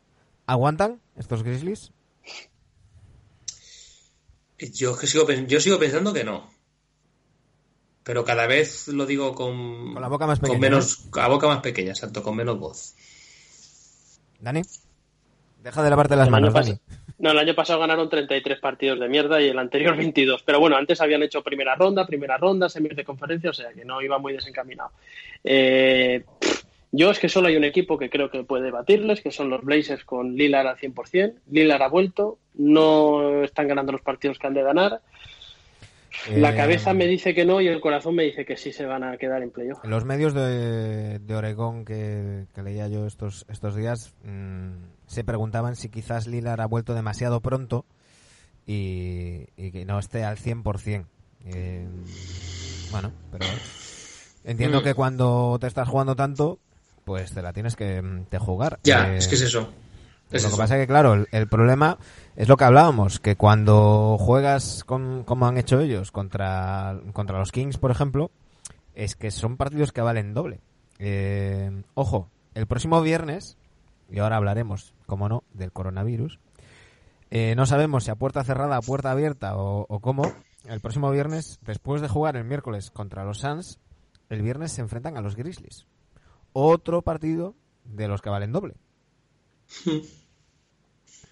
¿Aguantan estos Grizzlies? Yo, es que sigo, yo sigo pensando que no. Pero cada vez lo digo con, Con la boca más con pequeña, menos, a la boca más pequeña, exacto, con menos voz. ¿Dani? Deja de lavarte las El manos, Dani. No, el año pasado ganaron 33 partidos de mierda y el anterior [LAUGHS] 22. Pero bueno, antes habían hecho primera ronda, primera ronda, semis de conferencia, o sea que no iba muy desencaminado. Eh, yo es que solo hay un equipo que creo que puede batirles, que son los Blazers con Lillard al 100%. Lillard ha vuelto, no están ganando los partidos que han de ganar. La Eh, cabeza me dice que no y el corazón me dice que sí se van a quedar en playoff. En los medios de, de Oregón que, que leía yo estos, estos días mm, se preguntaban si quizás Lillard ha vuelto demasiado pronto y, y que no esté al 100%. Eh, bueno, pero entiendo Mm. que cuando te estás jugando tanto, pues te la tienes que mm, te jugar. Ya, Eh, es que es eso. Es lo que pasa es que, claro, el, el problema es lo que hablábamos, que cuando juegas con, como han hecho ellos contra, contra los Kings, por ejemplo, es que son partidos que valen doble. Eh, ojo, el próximo viernes, y ahora hablaremos, como no, del coronavirus, eh, no sabemos si a puerta cerrada, a puerta abierta o, o cómo, el próximo viernes, después de jugar el miércoles contra los Suns, el viernes se enfrentan a los Grizzlies. Otro partido de los que valen doble.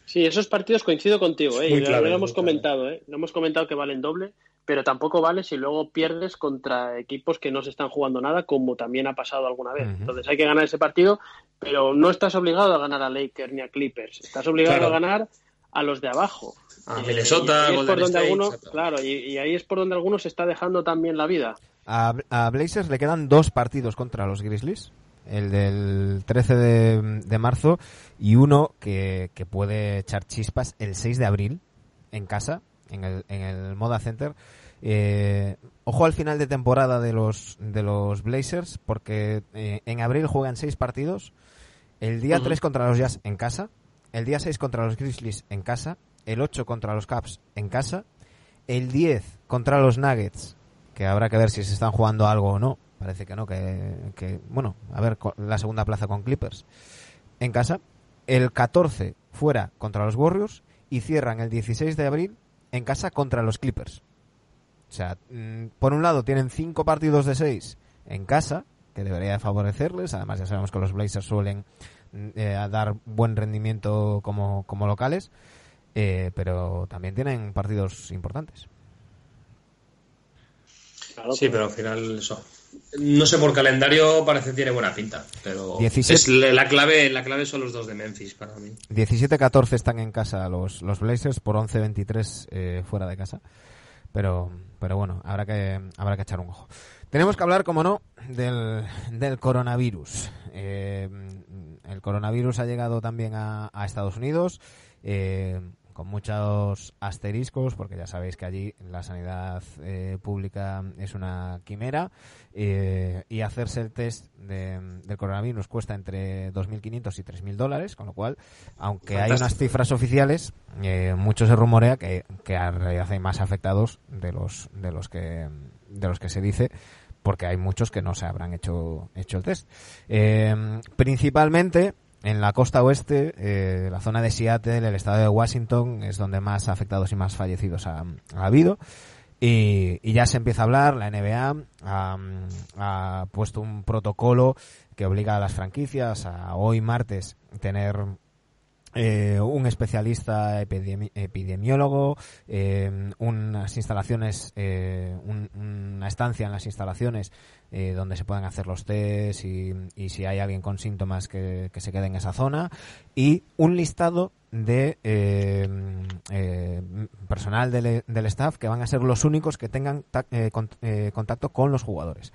Sí, esos partidos coincido contigo, ¿eh? Lo- clave, lo hemos comentado, ¿eh? Lo hemos comentado que valen doble, pero tampoco vale si luego pierdes contra equipos que no se están jugando nada, como también ha pasado alguna vez. Entonces hay que ganar ese partido, pero no estás obligado a ganar a Lakers ni a Clippers. Estás obligado Claro. a ganar a los de abajo. A Eh, Minnesota, y ahí es Golden por donde State, alguno, claro, y, y ahí es por donde alguno se está dejando también la vida. A, a Blazers le quedan dos partidos contra los Grizzlies. El del 13 de, de marzo y uno que, que puede echar chispas el 6 de abril en casa, en el, en el Moda Center. Eh, ojo al final de temporada de los, de los Blazers, porque eh, en abril juegan seis partidos. El día Ujú. 3 contra los Jazz en casa. El día 6 contra los Grizzlies en casa. El 8 contra los Caps en casa. El 10 contra los Nuggets, que habrá que ver si se están jugando algo o no. Parece que no, que, que, bueno, a ver la segunda plaza con Clippers en casa. El 14 fuera contra los Warriors y cierran el 16 de abril en casa contra los Clippers. O sea, mm, por un lado tienen cinco partidos de seis en casa, que debería de favorecerles. Además, ya sabemos que los Blazers suelen mm, eh, dar buen rendimiento como, como locales, eh, pero también tienen partidos importantes. Claro, Sí, pero al final eso. No sé por calendario parece que tiene buena pinta, pero 17. es la la clave, la clave son los dos de Memphis para mí. 17-14 están en casa los, los Blazers, por 11-23 eh, fuera de casa. Pero, pero bueno, habrá que, habrá que echar un ojo. Tenemos que hablar, como no, del, del coronavirus. Eh, el coronavirus ha llegado también a, a Estados Unidos, eh, con muchos asteriscos, porque ya sabéis que allí la sanidad eh, pública es una quimera, eh, y hacerse el test de- del coronavirus cuesta entre 2.500 y 3.000 dólares, con lo cual, aunque hay unas cifras oficiales, eh, mucho se rumorea que, que en realidad hay más afectados de los, de los que de los que se dice porque hay muchos que no se habrán hecho, hecho el test. Eh, principalmente en la costa oeste, eh, la zona de Seattle, el estado de Washington, es donde más afectados y más fallecidos ha, ha habido. Y, y ya se empieza a hablar, la NBA ha, ha puesto un protocolo que obliga a las franquicias a hoy martes tener eh, un especialista epidemi- epidemiólogo, eh, unas instalaciones, eh, un- una estancia en las instalaciones eh, donde se puedan hacer los test y, y si hay alguien con síntomas que, que se quede en esa zona y un listado de eh, eh, personal del, del staff que van a ser los únicos que tengan ta- eh, con- eh, contacto con los jugadores.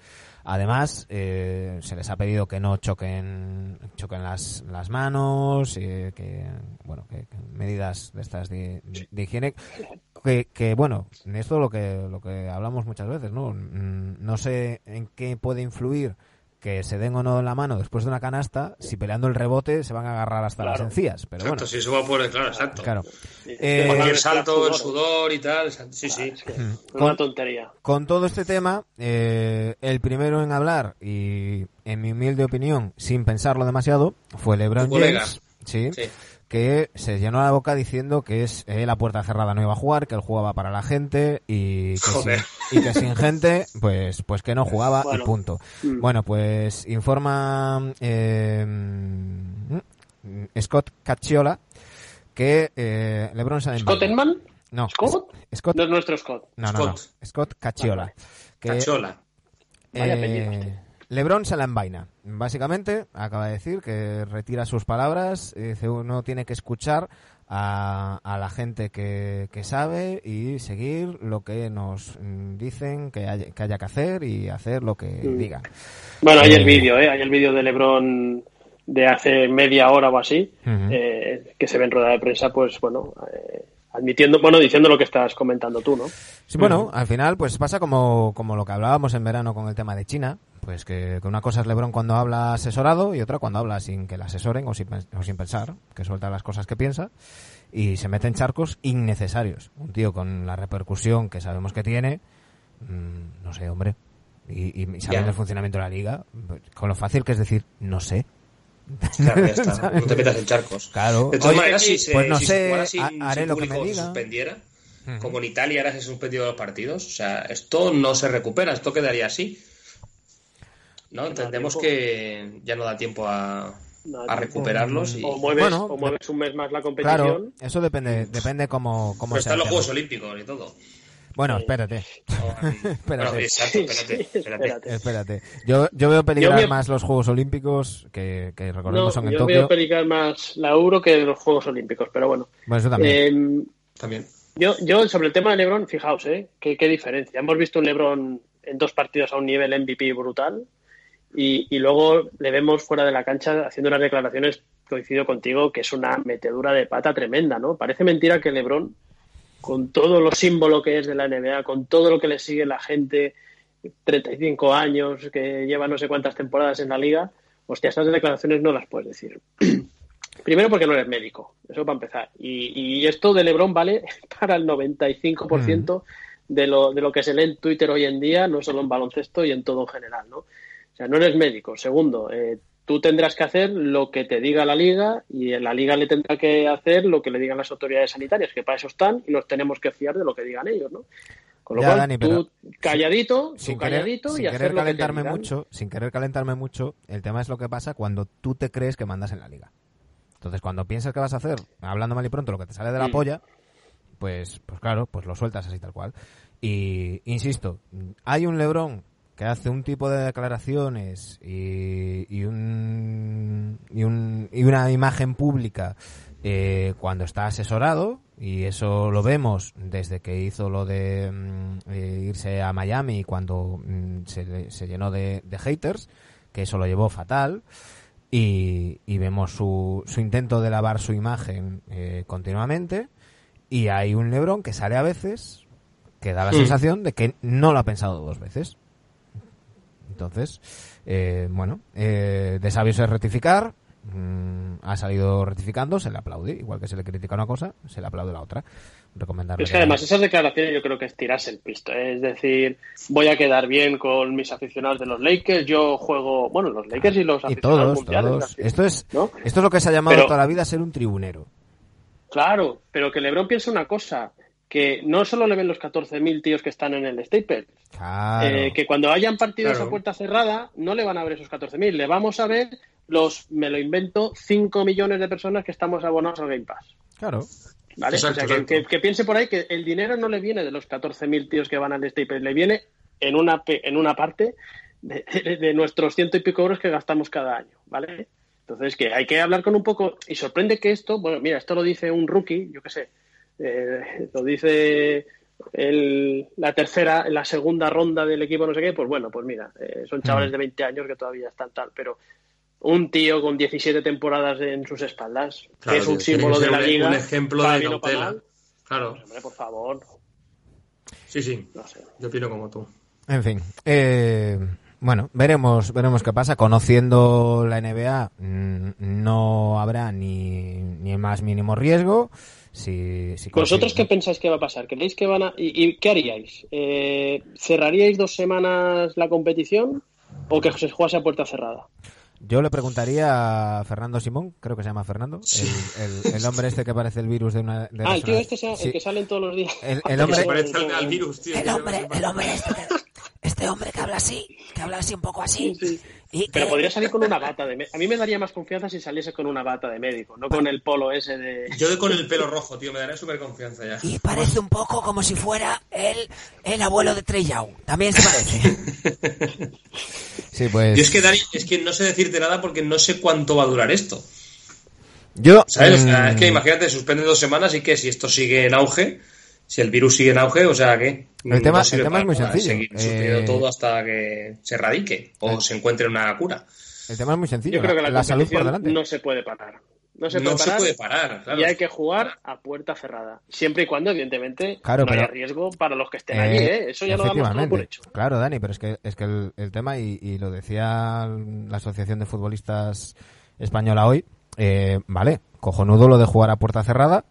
Además, eh, se les ha pedido que no choquen, choquen las, las manos, eh, que, bueno, que, que medidas de estas de, de higiene. Que, que, bueno, esto es lo que, lo que hablamos muchas veces, ¿no? Mm, No sé en qué puede influir que se den o no en la mano después de una canasta, si peleando el rebote se van a agarrar hasta las encías. Pero Exacto, bueno, si eso va por el, claro, exacto. claro. Eh, Cualquier salto, el sudor. y tal. Sí, sí. Es que es Con- una tontería. Con todo este tema, eh, el primero en hablar, y en mi humilde opinión, sin pensarlo demasiado, fue LeBron. James, ¿sí? Sí. Que se llenó la boca diciendo que es eh, la puerta cerrada no iba a jugar, que él jugaba para la gente y que, sin, y que sin gente, pues, pues que no jugaba y Bueno. punto. Mm. Bueno, pues informa eh, Scott Cacciola que eh, LeBron ¿Scott. Enman? No, ¿Scott? Scott No es nuestro Scott. no, no, no. Scott. Scott Cacciola. Que, Cachola. Vaya eh, este. Lebron se la envaina. Básicamente, acaba de decir que retira sus palabras. y Dice uno tiene que escuchar a, a la gente que, que sabe y seguir lo que nos mm, dicen que haya, que haya que hacer y hacer lo que Mm. digan. Bueno, hay Eh, el vídeo, ¿eh? Hay el vídeo de LeBron de hace media hora o así, eh, que se ve en rueda de prensa, pues bueno, eh, admitiendo, bueno, diciendo lo que estás comentando tú, ¿no? Sí, bueno, al final pues pasa como, como lo que hablábamos en verano con el tema de China, pues que, que una cosa es LeBron cuando habla asesorado y otra cuando habla sin que le asesoren o sin, pen- o sin pensar, que suelta las cosas que piensa y se mete en charcos innecesarios. Un tío con la repercusión que sabemos que tiene, mm, no sé, hombre, y, y sabiendo el funcionamiento de la liga, pues, con lo fácil que es decir, no sé. Claro, ya está. [LAUGHS] No te metas en charcos. Claro. De todas Oye, maneras, si se, pues no si sé, ha- haré sin lo que público me se diga. suspendiera, como en Italia ahora se suspendido los partidos, o sea, esto no se recupera, esto quedaría así. ¿No? Entendemos que ya no da tiempo a, No recuperarlos y O mueves, Bueno, o mueves un mes más la competición. Claro, eso depende, depende cómo, cómo Pero están los. Juegos Olímpicos y todo. Bueno, [LAUGHS] espérate. Bueno, exacto, Sí, espérate, espérate. espérate. Espérate. Yo, yo veo peligrar Yo me- más los Juegos Olímpicos, que, que recordemos No, son en yo Tokio. veo peligrar más la Euro que los Juegos Olímpicos, pero bueno. Bueno, eso también. Eh, También. Yo, yo sobre el tema de LeBron, fijaos, ¿eh? ¿Qué, qué diferencia. Hemos visto un LeBron en dos partidos a un nivel MVP brutal y, y luego le vemos fuera de la cancha haciendo unas declaraciones, coincido contigo, que es una metedura de pata tremenda, ¿no? Parece mentira que LeBron, con todo lo símbolo que es de la NBA, con todo lo que le sigue la gente, 35 años, que lleva no sé cuántas temporadas en la liga, hostia, estas declaraciones no las puedes decir. [CLEARS THROAT] Primero porque no eres médico, eso para empezar. Y, y esto de LeBron vale [LAUGHS] para el 95% de, lo, de lo que se lee en Twitter hoy en día, no solo en baloncesto y en todo en general, ¿no? O sea, no eres médico. Segundo, eh, tú tendrás que hacer lo que te diga la liga y la liga le tendrá que hacer lo que le digan las autoridades sanitarias, que para eso están y nos tenemos que fiar de lo que digan ellos, ¿no? Con lo Ya, cual, Dani, tú calladito, tú sin querer, calladito sin y hacer querer lo que te calentarme mucho, sin querer calentarme mucho, el tema es lo que pasa cuando tú te crees que mandas en la liga. Entonces, cuando piensas que vas a hacer, hablando mal y pronto, lo que te sale de la Mm. polla, pues, pues claro, pues lo sueltas así tal cual. Y insisto, hay un Lebrón que hace un tipo de declaraciones y, y, un, y, un- y una imagen pública eh, cuando está asesorado, y eso lo vemos desde que hizo lo de mm, eh, irse a Miami cuando mm, se, se llenó de, de haters, que eso lo llevó fatal. Y, y vemos su, su intento de lavar su imagen eh, continuamente. Y hay un Lebron que sale a veces que da la sensación de que no lo ha pensado dos veces. Entonces, eh, bueno, eh, de sabios es rectificar. mm, ha salido rectificando, se le aplaude. Igual que se le critica una cosa, se le aplaude la otra. Recomendarle. Es que además esas declaraciones yo creo que es tirarse el pisto. ¿eh? Es decir, voy a quedar bien con mis aficionados de los Lakers. Yo juego, bueno, los Lakers y los y aficionados todos, mundiales, todos. así, Esto es, ¿no? esto es lo que se ha llamado Pero- toda la vida ser un tribunero. Claro, pero que LeBron piensa una cosa, que no solo le ven los 14.000 tíos que están en el Staples, Claro. eh, que cuando hayan partidos Claro. a puerta cerrada no le van a ver esos 14.000, le vamos a ver los, me lo invento, 5 millones de personas que estamos abonados al Game Pass. Claro. ¿Vale? Exacto, o sea, que, exacto. que- que piense por ahí que el dinero no le viene de los 14.000 tíos que van al Staple, le viene en una, pe- en una parte de, de- de nuestros ciento y pico euros que gastamos cada año, ¿vale? Entonces, que hay que hablar con un poco. Y sorprende que esto, bueno, mira, esto lo dice un rookie, yo qué sé, eh, lo dice el- la tercera, la segunda ronda del equipo, no sé qué, pues bueno, pues mira, eh, son chavales de 20 años que todavía están tal, pero un tío con 17 temporadas en sus espaldas, Claro, que es un símbolo de la un- liga. Un ejemplo de cautela. Claro, Pues, hombre, por favor, sí, sí. no sé. Yo opino como tú. En fin, eh, bueno, veremos, veremos qué pasa. Conociendo la NBA, mm, no habrá ni, ni el más mínimo riesgo. Si, si ¿Vosotros qué pensáis que va a pasar? ¿Creéis que van a... ¿Y, y qué haríais? Eh, ¿Cerraríais dos semanas la competición o que se jugase a puerta cerrada? Yo le preguntaría a Fernando Simón, creo que se llama Fernando, el, el- el hombre este que parece el virus de una. de Ah, el tío este, Sí, el que salen todos los días. El- hombre- se parece al, virus, tío. El hombre, el hombre este, que- este hombre que habla así, que habla así un poco así. Sí. Y que, Pero podría salir con una [LAUGHS] bata de médico. A mí me daría más confianza si saliese con una bata de médico, no con el polo ese de... Yo con el pelo rojo, tío, me daré súper confianza ya. y parece un poco como si fuera el, el abuelo de Trey Young. También se parece. [LAUGHS] Sí, pues. Yo es que, Dani, es que no sé decirte nada porque no sé cuánto va a durar esto. Yo. ¿Sabes? O sea, mm, es que imagínate, suspende dos semanas y que si esto sigue en auge, si el virus sigue en auge, o sea, ¿qué? El tema- el tema es muy sencillo. Seguir Eh, todo hasta que se erradique o el- se encuentre una cura. El tema es muy sencillo. Yo creo que la, la salud por delante. no se puede parar. No se puede No se parar. puede parar, claro. Y hay que jugar a puerta cerrada. Siempre y cuando, evidentemente, Claro, no haya riesgo para los que estén Eh, allí. ¿eh? Eso ya lo damos todo por hecho. Claro, Dani, pero es que, es que el, el tema, y, y lo decía la Asociación de Futbolistas Española hoy, eh, vale, cojonudo lo de jugar a puerta cerrada.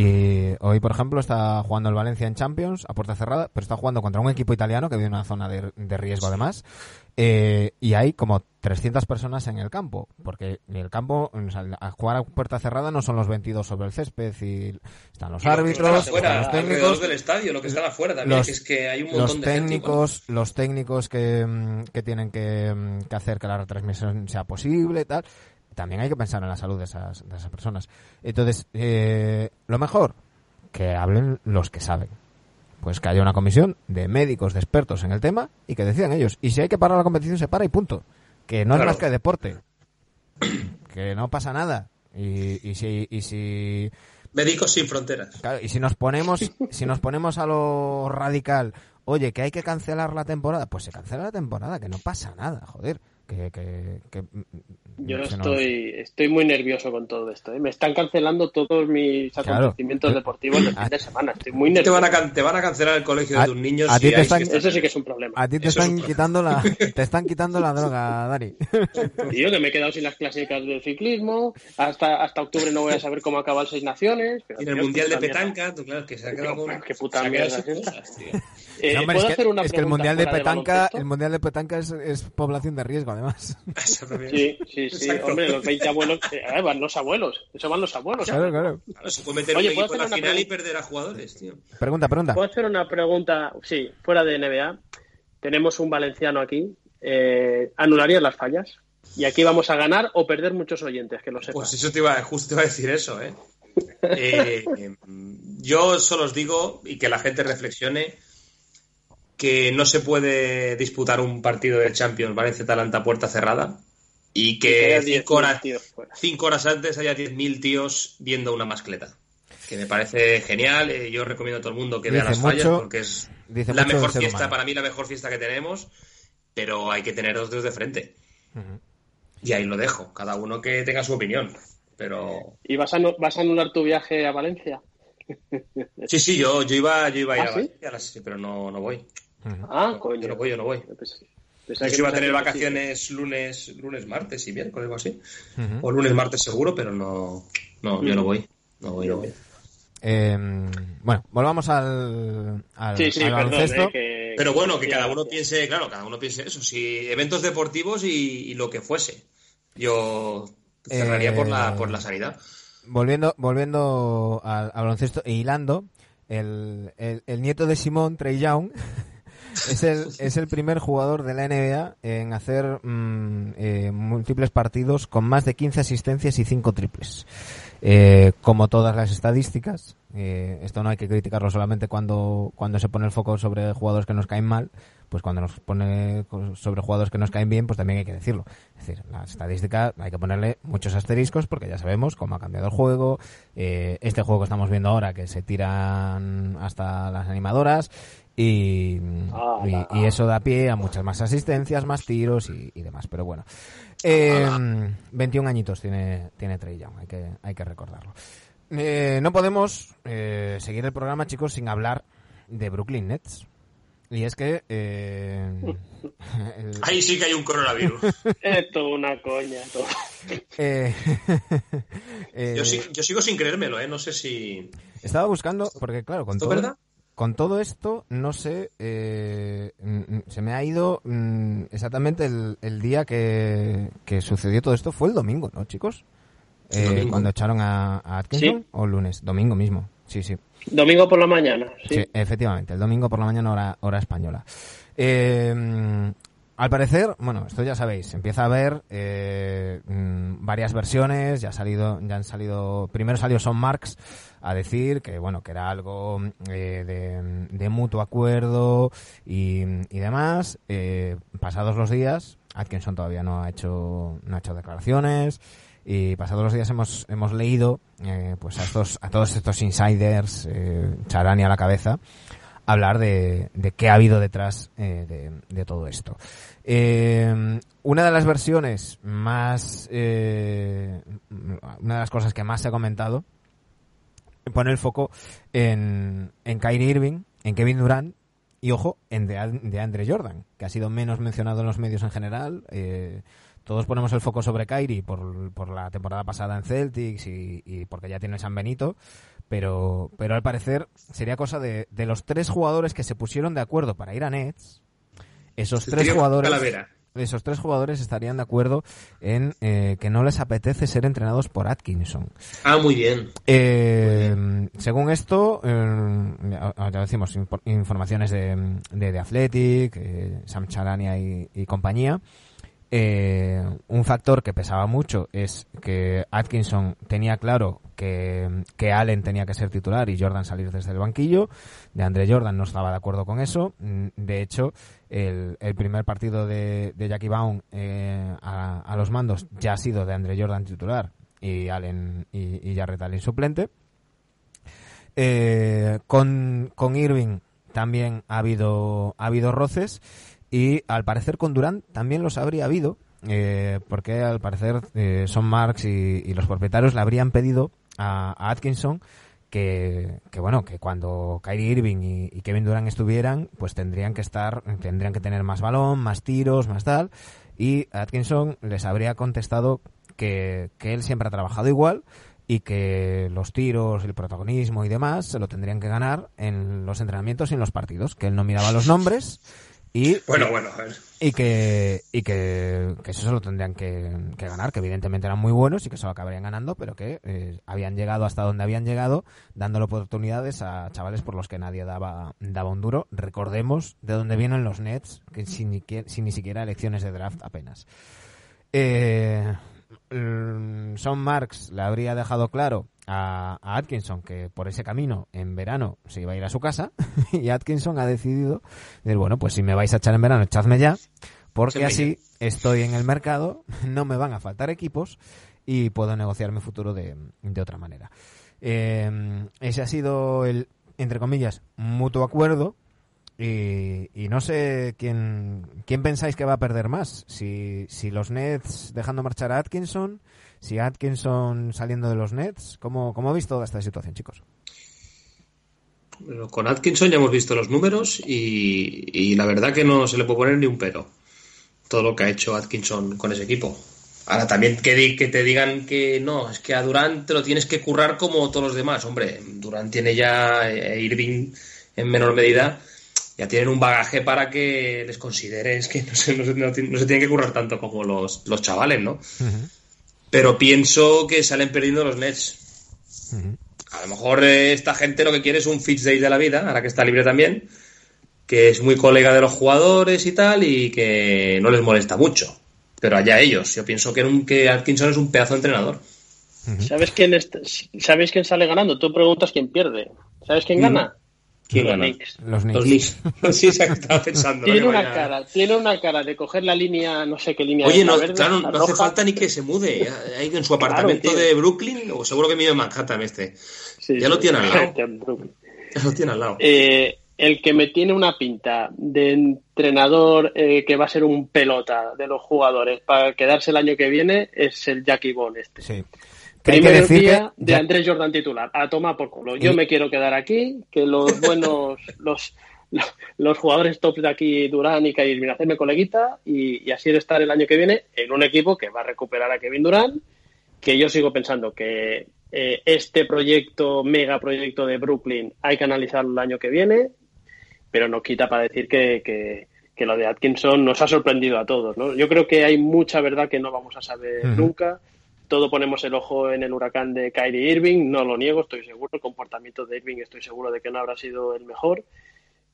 Y hoy, por ejemplo, está jugando el Valencia en Champions a puerta cerrada, pero está jugando contra un equipo italiano que vive en una zona de, de riesgo además. Eh, y hay como 300 personas en el campo, porque el campo, o sea, a jugar a puerta cerrada no son los 22 sobre el césped, y están los Y árbitros, están los técnicos, del estadio, lo que están afuera también, los- que es que hay un montón los de gente. técnicos, los técnicos que, mm, que tienen que, mm, que hacer que la retransmisión sea posible y tal. También hay que pensar en la salud de esas, de esas personas. Entonces, eh, lo mejor, que hablen los que saben. Pues que haya una comisión de médicos, de expertos en el tema y que decidan ellos. Y si hay que parar la competición, se para y punto. Que no Claro. es más que deporte. [COUGHS] que no pasa nada. Y, y si, y si Médicos sin fronteras. Claro, y si nos ponemos, [LAUGHS] si nos ponemos a lo radical, oye, que hay que cancelar la temporada, pues se cancela la temporada, que no pasa nada, joder. Que, que, que- Yo estoy, estoy muy nervioso con todo esto. ¿eh? Me están cancelando todos mis Claro. acontecimientos deportivos del fin de semana. Estoy muy Te nervioso. van, a, can- te van a cancelar el colegio A- de tus niños. a ti y te están- Eso sí que es un problema. A ti te Eso están quitando la, [LAUGHS] te están quitando la droga, Dani. Y yo que me he quedado sin las clásicas del ciclismo. Hasta, hasta octubre no voy a saber cómo acaba el Seis Naciones. pero, Y en el mundial de petanca, tú, claro, que se ha quedado con. Qué puta mierda cosas, tío. Eh, No, hombre, ¿Puedo es que, hacer una es que el mundial de petanca, el mundial de petanca es, es población de riesgo, además. [LAUGHS] Eso también. Sí, sí, sí. Exacto. Hombre, los 20 abuelos. eh, van los abuelos. Eso van los abuelos. Claro, claro. Claro, se puede meter Oye, un ¿puedo equipo en la final y perder a jugadores, tío. Pregunta, pregunta. ¿Puedo hacer una pregunta? Sí, fuera de NBA. Tenemos un valenciano aquí. Eh, ¿Anularías las fallas? Y aquí vamos a ganar o perder muchos oyentes, que lo sepas. Pues eso te iba, justo te iba a decir eso, ¿eh? [LAUGHS] Eh, yo solo os digo, y que la gente reflexione, que no se puede disputar un partido de Champions Valencia-Atalanta puerta cerrada y que haya 10 cinco horas, cinco horas antes haya 10.000 tíos viendo una mascleta. Que me parece genial. eh, yo recomiendo a todo el mundo que vea las fallas porque es dice la mejor fiesta, humano. para mí la mejor fiesta que tenemos, pero hay que tener dos dedos de frente. Y ahí lo dejo, cada uno que tenga su opinión. Pero ¿Y vas a, anu- vas a anular tu viaje a Valencia? sí, sí, yo, yo iba, yo iba a ir ¿Ah, a sí? Valencia, pero no, no voy. Ah, No, coño. yo no voy, yo no voy. Pensaba que iba a tener vacaciones lunes, lunes, martes y miércoles o así. O lunes, martes seguro, pero no, no, yo no voy. No voy, no voy. Eh, bueno, volvamos al, al, Sí, sí, al perdón. baloncesto. eh, que- Pero bueno, que cada uno piense, claro, cada uno piense eso. Si eventos deportivos y, y lo que fuese. Yo cerraría Eh, por la por la sanidad. Volviendo, volviendo al, al baloncesto e hilando, el, el, el nieto de Simón, Trey Young, Es el, es el primer jugador de la NBA en hacer mm, eh, múltiples partidos con más de 15 asistencias y 5 triples. Eh, como todas las estadísticas, eh, esto no hay que criticarlo solamente cuando, cuando se pone el foco sobre jugadores que nos caen mal, pues cuando nos pone sobre jugadores que nos caen bien, pues también hay que decirlo. Es decir, la estadística hay que ponerle muchos asteriscos porque ya sabemos cómo ha cambiado el juego, eh, este juego que estamos viendo ahora que se tiran hasta las animadoras y, Ah, y- eso da pie a muchas más asistencias, más tiros y, y demás. Pero bueno, Eh, 21 añitos tiene, tiene Trey Young, hay que, hay que recordarlo. Eh, no podemos eh, seguir el programa, chicos, sin hablar de Brooklyn Nets. Y es que... eh, el- [LAUGHS] Ahí sí que hay un coronavirus. Esto [LAUGHS] es una coña. todo. [LAUGHS] Yo, sí- yo sigo sin creérmelo, ¿eh? No sé si... Estaba buscando, porque claro, con ¿Esto todo, verdad? Con todo esto, no sé, eh, se me ha ido mm, exactamente el, el día que, que sucedió todo esto. Fue el domingo, ¿no, chicos? Eh, domingo. cuando echaron a, a Atkinson, Sí. o lunes, domingo mismo. Sí, sí. Domingo por la mañana. Sí. Sí, efectivamente, el domingo por la mañana hora, hora española. Eh, al parecer, bueno, esto ya sabéis, empieza a haber eh, mm, varias versiones, ya ha salido, ya han salido, primero salió Son Marks a decir que bueno, que era algo eh, de, de mutuo acuerdo y, y demás. Eh, pasados los días, Atkinson todavía no ha hecho, no ha hecho declaraciones. Y pasados los días hemos, hemos leído eh, pues a, estos, a todos estos insiders, eh, charani a la cabeza, hablar de, de qué ha habido detrás eh, de, todo esto. Eh, una de las versiones más, eh, una de las cosas que más se ha comentado, pone el foco en, en Kyrie Irving, en Kevin Durant y, ojo, en de, Andre Jordan, que ha sido menos mencionado en los medios en general. Eh, todos ponemos el foco sobre Kyrie por, por la temporada pasada en Celtics y, porque ya tiene San Benito, pero, pero al parecer sería cosa de, de los tres jugadores que se pusieron de acuerdo para ir a Nets. Esos tres jugadores, Calavera. esos tres jugadores estarían de acuerdo en eh, que no les apetece ser entrenados por Atkinson. Ah, muy bien. Eh, según esto, eh, ya ya decimos, infor- informaciones de, de, de Athletic, eh, Sam Charania y, y compañía. Eh, un factor que pesaba mucho es que Atkinson tenía claro que, que Allen tenía que ser titular y Jordan salir desde el banquillo. De Andre Jordan no estaba de acuerdo con eso. Mm, De hecho, el, el primer partido de, de Jackie Baum eh, a, los mandos ya ha sido de Andre Jordan titular y Allen y, y Jarrett Allen suplente. Eh, con, con Irving también ha habido, ha habido roces y al parecer con Durant también los habría habido eh, porque al parecer eh, son Marx y, los propietarios le habrían pedido a, a Atkinson que, que bueno que cuando Kyrie Irving y, y Kevin Durant estuvieran pues tendrían que estar tendrían que tener más balón más tiros más tal y Atkinson les habría contestado que, que él siempre ha trabajado igual y que los tiros, el protagonismo y demás se lo tendrían que ganar en los entrenamientos y en los partidos, que él no miraba los nombres y, Bueno, bueno, a ver. y que y que, que eso se lo tendrían que, que ganar, que evidentemente eran muy buenos y que se lo acabarían ganando, pero que eh, habían llegado hasta donde habían llegado, dándole oportunidades a chavales por los que nadie daba, daba un duro. Recordemos de dónde vienen los Nets, que sin sin ni siquiera elecciones de draft apenas. Eh, Son Marks le habría dejado claro a, a Atkinson que por ese camino en verano se iba a ir a su casa [LAUGHS] y Atkinson ha decidido decir, bueno, pues si me vais a echar en verano, echadme ya, porque así estoy en el mercado, [LAUGHS] no me van a faltar equipos y puedo negociar mi futuro de, de otra manera. Eh, ese ha sido el, entre comillas, mutuo acuerdo y, no sé quién, quién pensáis que va a perder más. Si, si los Nets dejando marchar a Atkinson, si Atkinson saliendo de los Nets. ¿Cómo, cómo habéis toda esta situación, chicos? Pero con Atkinson ya hemos visto los números y, y la verdad que no se le puede poner ni un pero. Todo lo que ha hecho Atkinson con ese equipo. Ahora también que te digan que no, es que a Durant te lo tienes que currar como todos los demás. Hombre, Durant tiene ya eh, Irving en menor medida. Ya tienen un bagaje para que les consideres que no se, no se, no se tienen que currar tanto como los, los chavales, ¿no? Pero pienso que salen perdiendo los Nets. A lo mejor eh, esta gente lo que quiere es un Fitz Day de la vida, ahora que está libre también. que es muy colega de los jugadores y tal, y que no les molesta mucho. Pero allá ellos. Yo pienso que, un- que Atkinson es un pedazo de entrenador. ¿Sabes quién, ¿Sabéis quién sale ganando? Tú preguntas quién pierde. ¿Sabes quién gana? ¿Quién Los? Knicks. Los Knicks. Los Knicks. [LAUGHS] sí, exacto, estaba pensando. Tiene una vaya- cara, tiene una cara de coger la línea, no sé qué línea. Oye, no, verde, claro, la no hace falta ni que se mude. Ahí en su apartamento de Brooklyn, o seguro que vive en Manhattan este. Sí, ya lo sí. tiene al lado. [LAUGHS] Ya lo tiene al lado. Eh, el que me tiene una pinta de entrenador eh, que va a ser un pelota de los jugadores para quedarse el año que viene es el Jackie Bond este. Sí. Que Primer decir día que de Andrés Jordan titular. A tomar por culo. Yo Y- me quiero quedar aquí, que los buenos, [LAUGHS] los, los, los jugadores top de aquí, Durán y Irving, hacerme coleguita y, y así de estar el año que viene en un equipo que va a recuperar a Kevin Durán, que yo sigo pensando que eh, este proyecto, mega proyecto de Brooklyn, hay que analizarlo el año que viene, pero no quita para decir que, que, que lo de Atkinson nos ha sorprendido a todos. ¿no? Yo creo que hay mucha verdad que no vamos a saber nunca. Todo ponemos el ojo en el huracán de Kyrie Irving, no lo niego, estoy seguro. El comportamiento de Irving estoy seguro de que no habrá sido el mejor.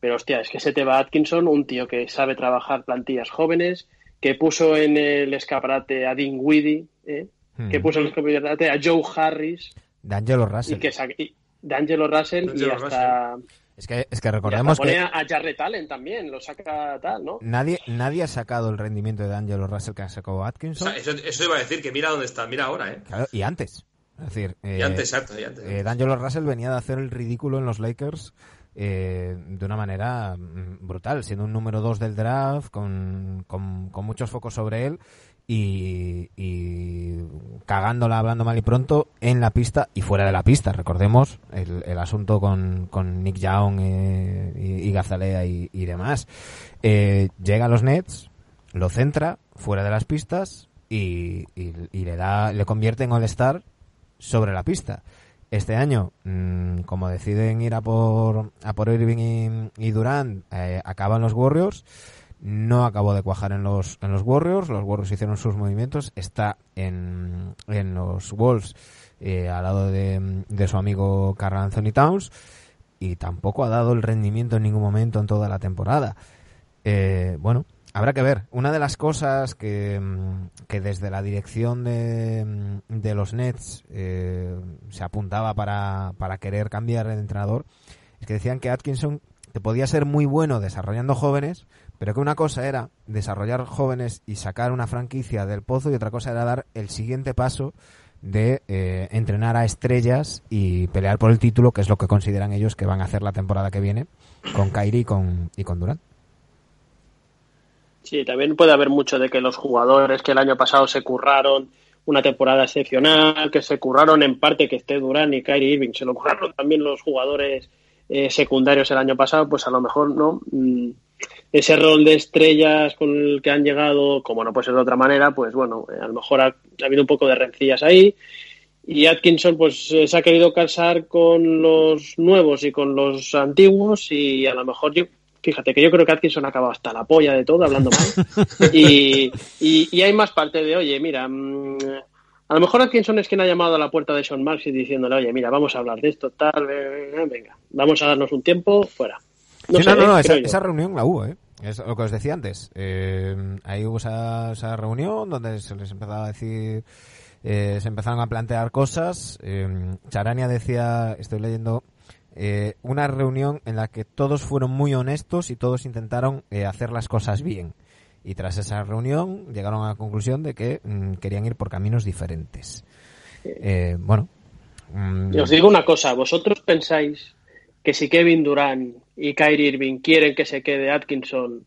Pero hostia, es que se te va Atkinson, un tío que sabe trabajar plantillas jóvenes, que puso en el escaparate a Dean Weedy, ¿eh? que Mm. puso en el escaparate a Joe Harris D'Angelo Russell. y que y D'Angelo Russell y hasta, Es que, es que y recordemos que a a Jarrett Allen también, lo saca tal, ¿no? nadie, nadie ha sacado el rendimiento de D'Angelo Russell que ha sacado O Atkinson. sea, eso, eso iba a decir que mira dónde está, mira ahora, ¿eh? Claro, y antes. Es decir, Y eh, antes, exacto, y antes. eh, D'Angelo Russell venía de hacer el ridículo en los Lakers eh, de una manera mm, brutal, siendo un número 2 del draft, con, con, con muchos focos sobre él y, y cagándola, hablando mal y pronto, en la pista y fuera de la pista. Recordemos el, el asunto con, con Nick Young eh, y, y Gazalea y, y demás. Eh, llega a los Nets, lo centra fuera de las pistas y, le da le convierte en All-Star sobre la pista. Este año, mm, como deciden ir a por, a por Irving y Durant, eh, acaban los Warriors. No acabó de cuajar en los, en los Warriors. Los Warriors hicieron sus movimientos. Está en, en los Wolves eh, al lado de, de su amigo Carl Anthony Towns. Y tampoco ha dado el rendimiento en ningún momento en toda la temporada. Eh, bueno, habrá que ver. Una de las cosas que, mm, que desde la dirección de, mm, de los Nets eh, se apuntaba para, para querer cambiar el entrenador es que decían que Atkinson que podía ser muy bueno desarrollando jóvenes, pero que una cosa era desarrollar jóvenes y sacar una franquicia del pozo y otra cosa era dar el siguiente paso de eh, entrenar a estrellas y pelear por el título, que es lo que consideran ellos que van a hacer la temporada que viene con Kyrie y con, y con Durant. Sí, también puede haber mucho de que los jugadores que el año pasado se curraron una temporada excepcional, que se curraron en parte que esté Durán y Kyrie Irving, se lo curraron también los jugadores eh, secundarios el año pasado, pues a lo mejor no Mm, ese rol de estrellas con el que han llegado, como no puede ser de otra manera, pues bueno, eh, a lo mejor ha, ha habido un poco de rencillas ahí. Y Atkinson pues eh, se ha querido casar con los nuevos y con los antiguos y a lo mejor yo, fíjate que yo creo que Atkinson ha acabado hasta la polla de todo hablando mal [LAUGHS] y, y, y hay más parte de, oye, mira, mm, a lo mejor Atkinson es quien ha llamado a la puerta de Sean Marks y diciéndole, oye, mira, vamos a hablar de esto, tal, venga, venga, vamos a darnos un tiempo, fuera. No, Sí, sé, no, no, no, ¿eh? esa, esa reunión la hubo, ¿eh? Es lo que os decía antes. Eh, ahí hubo esa, esa reunión donde se les empezaba a decir, eh, se empezaron a plantear cosas. Eh, Charania decía, estoy leyendo, eh, una reunión en la que todos fueron muy honestos y todos intentaron eh, hacer las cosas bien. Y tras esa reunión llegaron a la conclusión de que mm, querían ir por caminos diferentes. Eh, bueno. mm, os digo una cosa, ¿vosotros pensáis que si Kevin Durant y Kyrie Irving quieren que se quede Atkinson,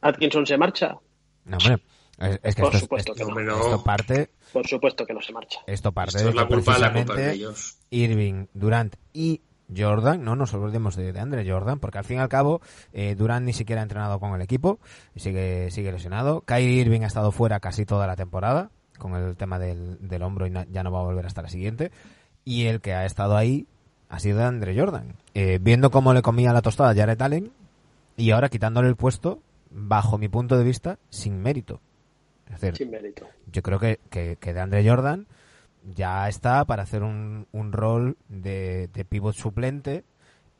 Atkinson se marcha? no, hombre, es, es que Por esto, supuesto que no. Esto parte Por supuesto que no se marcha. Esto parte Esto de es la que culpa, la culpa de ellos. Irving, Durant y Jordan, no nos olvidemos de, de Andre Jordan, porque al fin y al cabo eh, Durant ni siquiera ha entrenado con el equipo, sigue, sigue lesionado. Kyrie Irving ha estado fuera casi toda la temporada con el tema del, del hombro y na- ya no va a volver hasta la siguiente. Y el que ha estado ahí ha sido Andre Jordan, Eh, viendo cómo le comía la tostada a Jared Allen y ahora quitándole el puesto, bajo mi punto de vista, sin mérito. Es decir, Sin mérito. yo creo que, que, que de Andre Jordan ya está para hacer un, un rol de, de pivot suplente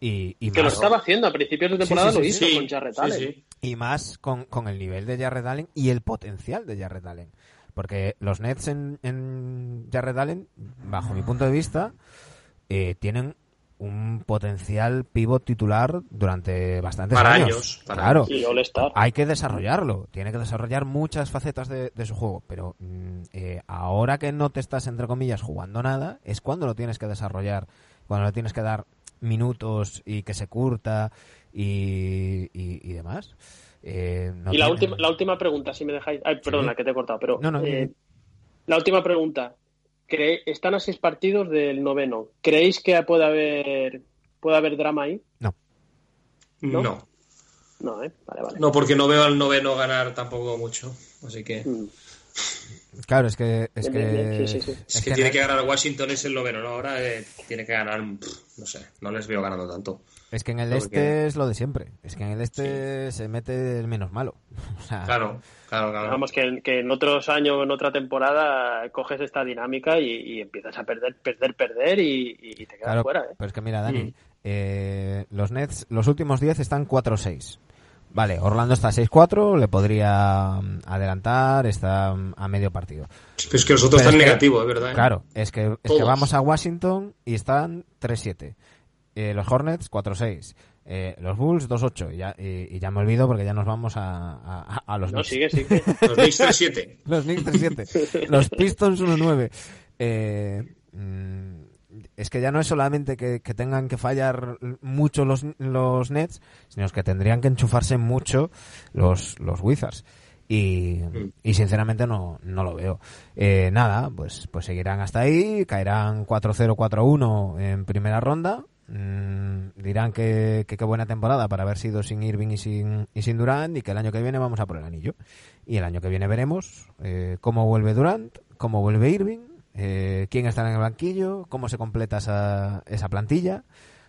Y, y Que lo estaba haciendo a principios de temporada, sí, lo sí, hizo Sí, con sí, Allen. sí. y más con, con el nivel de Jared Allen y el potencial de Jared Allen. Porque los Nets en, en Jared Allen, bajo mi punto de vista, eh, tienen un potencial pivot titular durante bastantes Para años. para claro. Hay que desarrollarlo, tiene que desarrollar muchas facetas de, de su juego, pero mm, eh, ahora que no te estás, entre comillas, jugando nada, es cuando lo tienes que desarrollar, cuando le tienes que dar minutos y que se curta y, y, y demás. Eh, no y la tiene- última, la última pregunta, si me dejáis. Ay, perdona, que te he cortado, pero. No, no, eh, la última pregunta. Están a seis partidos del noveno. ¿Creéis que puede haber, puede haber drama ahí? No. ¿No? No. No, ¿eh? Vale, vale. No, porque no veo al noveno ganar tampoco mucho. Así que. Mm. Claro, es que... Es Bien, que, bien, sí, sí, sí. Es, es que, que tiene que ganar Washington, es el noveno, ¿no? Ahora eh, tiene que ganar. pff, no sé, no les veo ganando tanto. Es que en el Porque- este es lo de siempre. Es que en el este se mete el menos malo. [LAUGHS] O sea, Claro, claro, claro. Vamos, que, que en otros años, en otra temporada, coges esta dinámica y, y empiezas a perder, perder, perder y, y te quedas Claro, fuera, ¿eh? pero es que mira, Dani, Mm. eh, los Nets, los últimos 10 están 4-6. Vale, Orlando está 6-4, le podría mm, adelantar, está mm, a medio partido. Pero es que los otros Pero están negativos, es verdad. ¿eh? Claro, es que, es que vamos a Washington y están 3-7. Eh, los Hornets 4-6. Eh, los Bulls 2-8. Y ya, y, y ya me olvido porque ya nos vamos a, a, a los No, Knicks. sigue, sigue. [LAUGHS] Los Knicks 3-7. Los Knicks 3-7. Los Pistons 1-9. Eh, mm, es que ya no es solamente que, que tengan que fallar mucho los, los Nets, sino es que tendrían que enchufarse mucho los, los Wizards. Y, y sinceramente no, no lo veo. Eh, nada, pues, pues seguirán hasta ahí, caerán 4-0, 4-1 en primera ronda. Mm, dirán que, qué buena temporada para haber sido sin Irving y sin, y sin Durant y que el año que viene vamos a por el anillo. Y el año que viene veremos eh, cómo vuelve Durant, cómo vuelve Irving, eh, quién estará en el banquillo, cómo se completa esa, esa plantilla,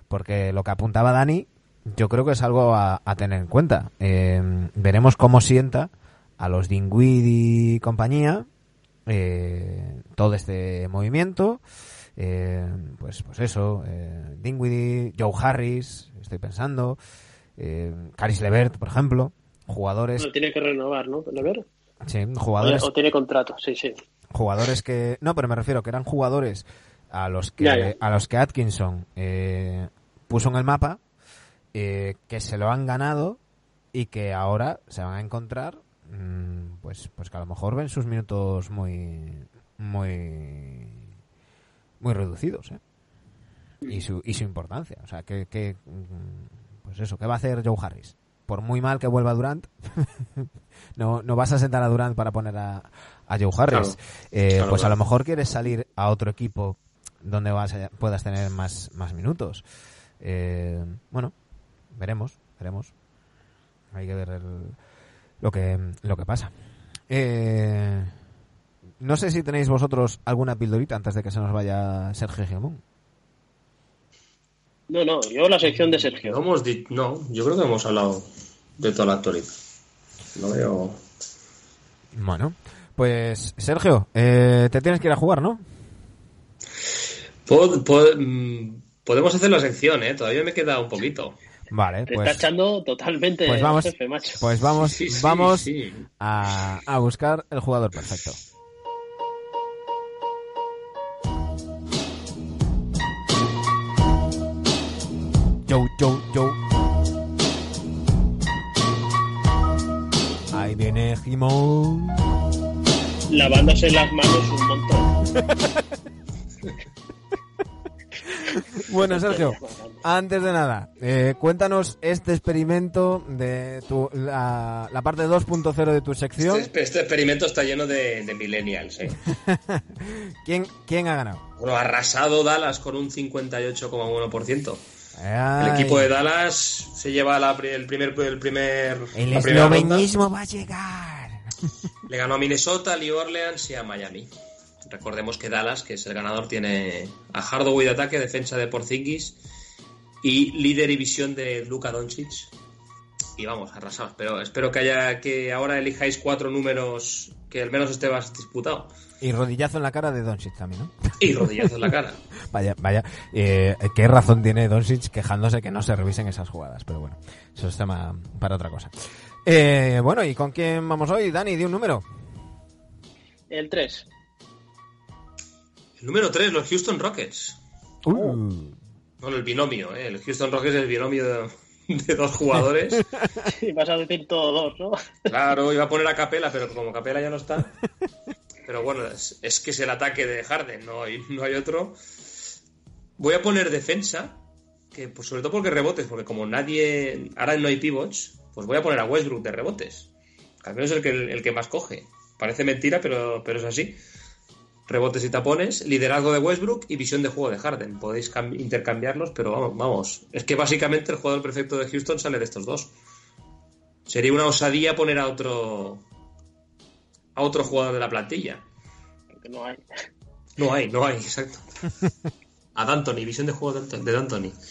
porque lo que apuntaba Dani, yo creo que es algo a, tener en cuenta. Eh, veremos cómo sienta a los Dinwiddie y compañía eh, todo este movimiento. Eh, pues, pues eso, eh, Dinwiddie, Joe Harris, estoy pensando, eh, Caris Levert, por ejemplo, jugadores, Bueno, tiene que renovar, ¿no? Lever? sí, jugadores O tiene contrato, sí, sí. jugadores que no pero me refiero que eran jugadores a los que Ya, ya. a los que Atkinson eh, puso en el mapa eh, que se lo han ganado y que ahora se van a encontrar mm, pues pues que a lo mejor ven sus minutos muy muy muy reducidos ¿eh? y su y su importancia o sea que, que mm, pues eso qué va a hacer Joe Harris por muy mal que vuelva Durant [LAUGHS] no no vas a sentar a Durant para poner a, a Joe Harris Claro. Eh, Claro, pues a lo mejor quieres salir a otro equipo donde vas a- puedas tener más, más minutos. Eh, bueno, veremos, veremos. Hay que ver el- lo que lo que pasa. Eh, no sé si tenéis vosotros alguna pildorita antes de que se nos vaya Sergio Gemón. No, no, yo la sección de No, Sergio. hemos no, yo creo que hemos hablado de toda la actualidad. No veo. Bueno, pues Sergio, eh, te tienes que ir a jugar, ¿no? Pod- pod- mm, podemos hacer la sección, ¿eh? Todavía me queda un poquito. Vale, Te está pues, echando totalmente pues vamos, jefe, macho. pues vamos, Sí, sí, vamos sí. A, a buscar el jugador perfecto. Yo, yo, yo. Ahí viene Jimón. Lavándose las manos un montón. Bueno, Sergio, antes de nada, eh, cuéntanos este experimento de tu, la, la parte 2.0 de tu sección. Este, este experimento está lleno de, de millennials, ¿eh? [LAUGHS] ¿Quién, ¿Quién ha ganado? Bueno, arrasado Dallas con un 58,1%. El equipo de Dallas se lleva la el primer, el primer, El la eslovenismo va a llegar. [LAUGHS] Le ganó a Minnesota, a New Orleans y a Miami. Recordemos que Dallas, que es el ganador, tiene a Hardaway de ataque, defensa de Porzingis y líder y visión de Luka Doncic. y vamos, arrasados. Pero espero que haya que ahora elijáis cuatro números que al menos esté más disputado. Y rodillazo en la cara de Doncic también, ¿no? Y rodillazo en la cara. [LAUGHS] Vaya, vaya. Eh, ¿Qué razón tiene Doncic quejándose que no se revisen esas jugadas? Pero bueno, eso es tema para otra cosa. Eh, bueno, ¿y con quién vamos hoy? Dani, di un número. El 3. El número 3, los Houston Rockets. Uh, Bueno, el binomio, ¿eh? El Houston Rockets es el binomio de, de dos jugadores. [LAUGHS] Y vas a decir todo dos, ¿no? Claro, iba a poner a Capela, pero como Capela ya no está. [LAUGHS] Pero bueno, es, que es el ataque de Harden, no hay, no hay otro. Voy a poner defensa, que pues, sobre todo porque rebotes, porque como nadie. Ahora no hay pivots, pues voy a poner a Westbrook de rebotes. Al menos el que, el que más coge. Parece mentira, pero, pero es así. Rebotes y tapones, liderazgo de Westbrook y visión de juego de Harden. Podéis cam- intercambiarlos, pero vamos, vamos. Es que básicamente el jugador perfecto de Houston sale de estos dos. Sería una osadía poner a otro a otro jugador de la plantilla. No hay. No hay, no hay, exacto. A D'Antoni, visión de juego de D'Anto- de D'Antoni. [CLEARS THROAT]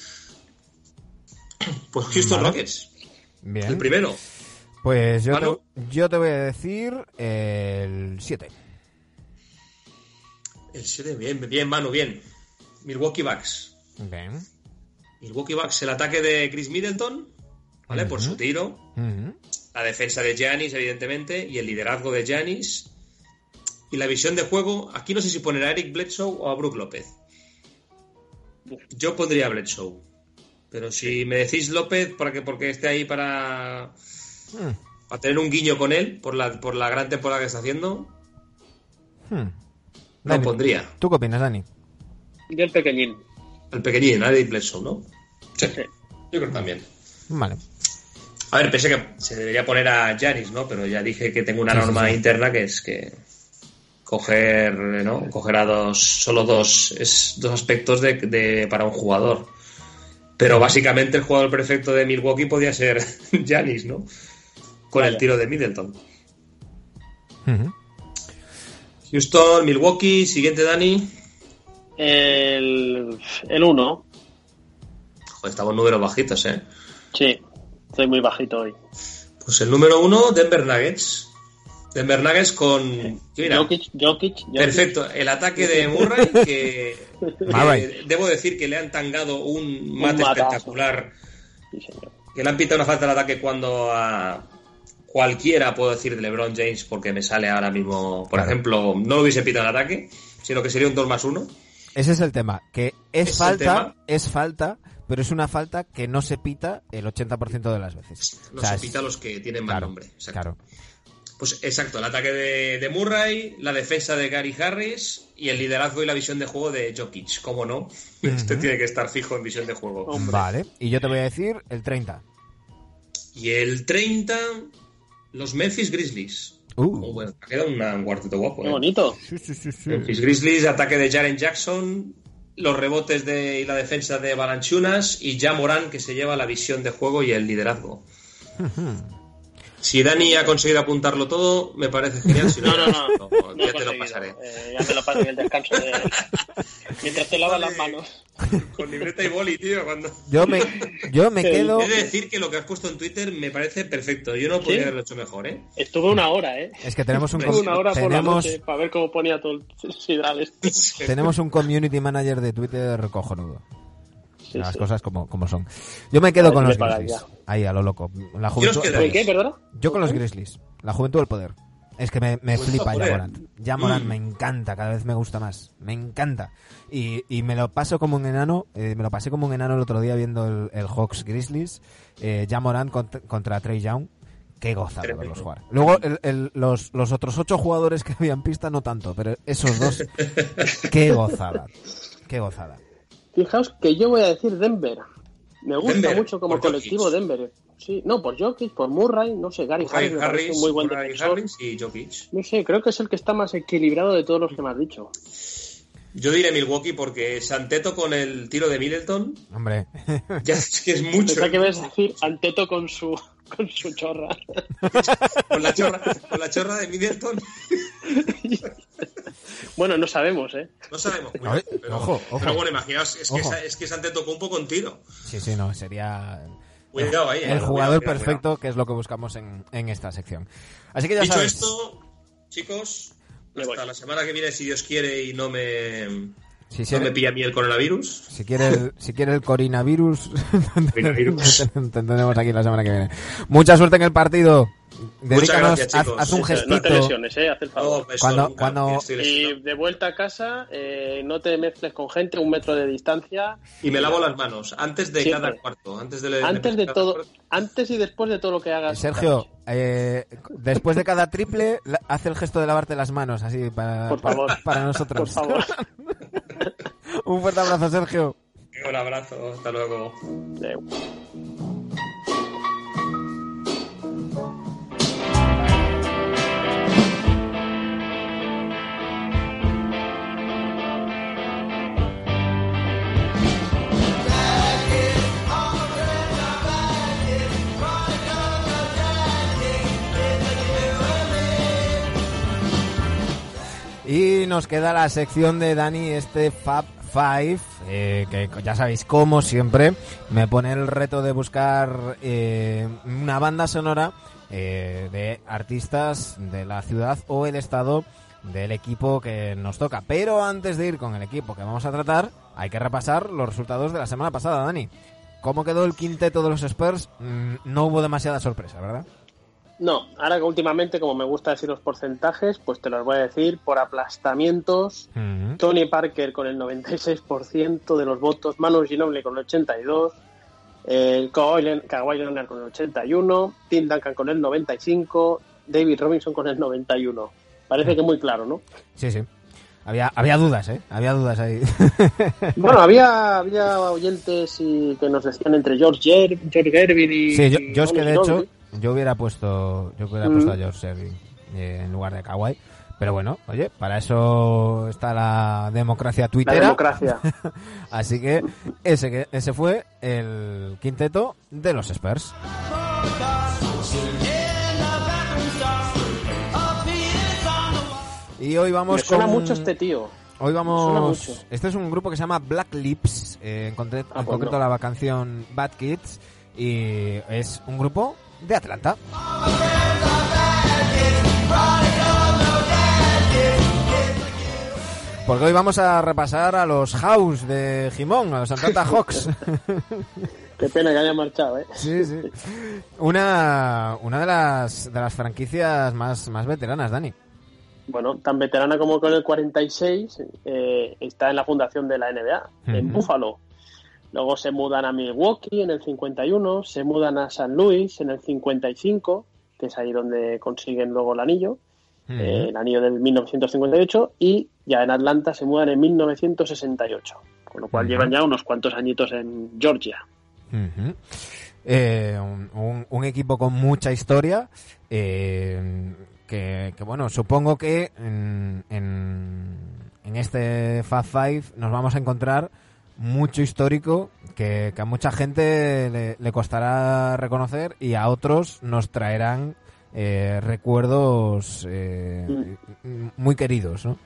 Pues Houston Vale. Rockets, bien. el primero. Pues yo te, yo te voy a decir el 7. El 7, bien, bien, Manu, bien. Milwaukee Bucks. Bien. Milwaukee Bucks, el ataque de Chris Middleton, ¿vale? Por su tiro. La defensa de Giannis, evidentemente, y el liderazgo de Giannis. Y la visión de juego, aquí no sé si poner a Eric Bledsoe o a Brook López. Yo pondría a Bledsoe. Pero si me decís López, para que, porque esté ahí para, Hmm. para tener un guiño con él, por la, por la gran temporada que está haciendo, Hmm. Dani, pondría. ¿Tú qué opinas, Dani? Y el pequeñín. El pequeñín, a Eric Bledsoe, ¿no? Sí, Sí. yo creo que también. Vale. A ver, pensé que se debería poner a Giannis, ¿no? Pero ya dije que tengo una norma sí. interna que es que coger, ¿no? Coger a dos, solo dos, es dos aspectos de, de- para un jugador. Pero básicamente el jugador perfecto de Milwaukee podía ser [LAUGHS] Giannis, ¿no? Con el tiro de Middleton. Ujú. Houston, Milwaukee, siguiente Dani. El, el 1. Joder, estamos números bajitos, ¿eh? Sí. Estoy muy bajito hoy. Pues el número uno, Denver Nuggets. Denver Nuggets con... Mira, Jokic, Jokic, Jokic. Perfecto, el ataque de Murray, que, [LAUGHS] debo decir que le han tangado un mate espectacular, Sí, señor. que le han pitado una falta de ataque cuando a cualquiera puedo decir de LeBron James, porque me sale ahora mismo, por Claro. ejemplo, no lo hubiese pitado el ataque, sino que sería un 2 más 1. Ese es el tema, que es, falta, es falta, pero es una falta que no se pita el 80% de las veces. No O sea, se es- pita a los que tienen mal claro, nombre. Exacto. Claro. Pues exacto, el ataque de, de Murray, la defensa de Gary Harris y el liderazgo y la visión de juego de Jokic. ¿Cómo no? [LAUGHS] Este tiene que estar fijo en visión de juego. Hombre. Vale, y yo te voy a decir el 30. Y el 30, los Memphis Grizzlies. Uh. Oh, bueno, ha quedado un cuarteto guapo. Qué ¿eh? bonito. Sí, sí, sí, sí. Memphis Grizzlies, ataque de Jaren Jackson, los rebotes de, y la defensa de Balanchunas y ya Morán que se lleva la visión de juego y el liderazgo. Si Dani ha conseguido apuntarlo todo, me parece genial. Si no, No, no, no. [LAUGHS] ya, No he ya te lo pasaré. Eh, ya te lo paso en el descanso de... Mientras te lavas las manos. Con libreta y boli, tío. Cuando... Yo me, yo me Sí. quedo... He de decir que lo que has puesto en Twitter me parece perfecto. Yo no podría ¿Sí? haberlo hecho mejor, ¿eh? Estuve una hora, ¿eh? Es que tenemos un, Estuve una hora por la tenemos, noche para ver cómo ponía todo el sidral este. [LAUGHS] tenemos un community manager de Twitter cojonudo. Sí, Las sí. cosas como, como son. Yo me quedo ver con los ya. Ahí, a lo loco. La qué, perdona? Yo con los Grizzlies. La juventud del poder. Es que me, me Pues, flipa joder. Jamorant. Jamorant Mm. me encanta, cada vez me gusta más. Me encanta. Y, y me lo paso como un enano. eh, me lo pasé como un enano el otro día viendo el, el Hawks Grizzlies. Eh, Jamorant contra, contra Trey Young. Qué gozada Tremendo. verlos jugar. Luego el- el- los, los otros ocho jugadores que habían pista no tanto, pero esos dos. [LAUGHS] qué gozada. Qué gozada. Fijaos que yo voy a decir Denver. Me gusta Denver, mucho como colectivo Jokic. Denver. Sí, no, por Jokic, por Murray, no sé, Gary Harris, Harris, un muy buen Murray defensor. Harris y Jokic. No sé, creo que es el que está más equilibrado de todos los que me has dicho. Yo diré Milwaukee porque Santeto con el tiro de Middleton Hombre. [LAUGHS] ya es que es mucho. Pensaba que ves decir Anteto con su [LAUGHS] con su chorra. [LAUGHS] Con la chorra, con la chorra de Middleton [LAUGHS] Bueno, no sabemos, ¿eh? no sabemos. Ver, pero, ojo, ojo. pero bueno, imaginaos, es que, Ojo. es, es que Santeto con un poco en tiro. Sí, sí, no, sería. Cuidado ahí. el eh, jugador cuidado, cuidado, perfecto, que es lo que buscamos en, en esta sección. Así que ya Dicho sabes. esto, chicos, hasta la semana que viene, si Dios quiere y no me, si, no quiere- me pilla a mí el coronavirus. si quiere el, si quiere el coronavirus, [LAUGHS] Coronavirus. te tendremos aquí la semana que viene. Mucha suerte en el partido. Dedícanos, gracias, haz, chicos. haz un gestito. No te lesiones, eh, haz el favor. Eso Cuando- nunca, cuando- Y de vuelta a casa, eh, no te mezcles con gente, un metro de distancia. Y me lavo las manos antes de Siempre. cada cuarto. Antes de, Antes de cada todo, cuarto. antes y después de todo lo que hagas. Sergio, eh, después de cada triple, haz el gesto de lavarte las manos, así para, Por para, favor. para Por nosotros. favor. [LAUGHS] un fuerte abrazo, Sergio. Un abrazo, hasta luego. Nos queda la sección de Dani, este Fab Five, eh, que ya sabéis, como siempre, me pone el reto de buscar eh, una banda sonora eh, de artistas de la ciudad o el estado del equipo que nos toca. Pero antes de ir con el equipo que vamos a tratar, hay que repasar los resultados de la semana pasada, Dani. ¿Cómo quedó el quinteto de los Spurs? Mm, no hubo demasiada sorpresa, ¿verdad? No, ahora que últimamente, como me gusta decir los porcentajes, pues te los voy a decir por aplastamientos. Ujú. Tony Parker con el 96% de los votos, Manu Ginobili con el 82%, eh, Kawhi Leonard con el 81%, Tim Duncan con el 95%, David Robinson con el 91%. Parece que muy claro, ¿no? Sí, sí. Había, había dudas, ¿eh? Había dudas ahí. [LAUGHS] Bueno, había, había oyentes y que nos decían entre George, Ger George Gervin y... Sí, yo, yo es que de hecho. Yo hubiera puesto, yo hubiera Mm. puesto a George Sergi eh, en lugar de Kawhi. Pero bueno, oye, para eso está la democracia La tuitera. democracia. [LAUGHS] Así que ese, que- ese fue el quinteto de los Spurs. Y hoy vamos Me suena con... mucho este tío. Hoy vamos. Este es un grupo que se llama Black Lips, eh, en, concre- Ah, en pues concreto no. la canción Bad Kids, y es un grupo de Atlanta. Porque hoy vamos a repasar a los House de Jimón, a los Atlanta [LAUGHS] Hawks. Qué pena que haya marchado, ¿eh? sí, sí. Una, una de, las, de las franquicias más, más veteranas, Dani. Bueno, tan veterana como con el 46, eh, está en la fundación de la NBA, en Ujú. Buffalo. Luego se mudan a Milwaukee en el 51, se mudan a San Luis en el 55, que es ahí donde consiguen luego el anillo, eh, el anillo del 1958, y ya en Atlanta se mudan en 1968, con lo cual llevan ya unos cuantos añitos en Georgia. Eh, un, un- un equipo con mucha historia. eh, que, que, bueno, supongo que en, en, en este Fab Five nos vamos a encontrar mucho histórico que, que a mucha gente le, le costará reconocer y a otros nos traerán eh, recuerdos eh, muy queridos, ¿no?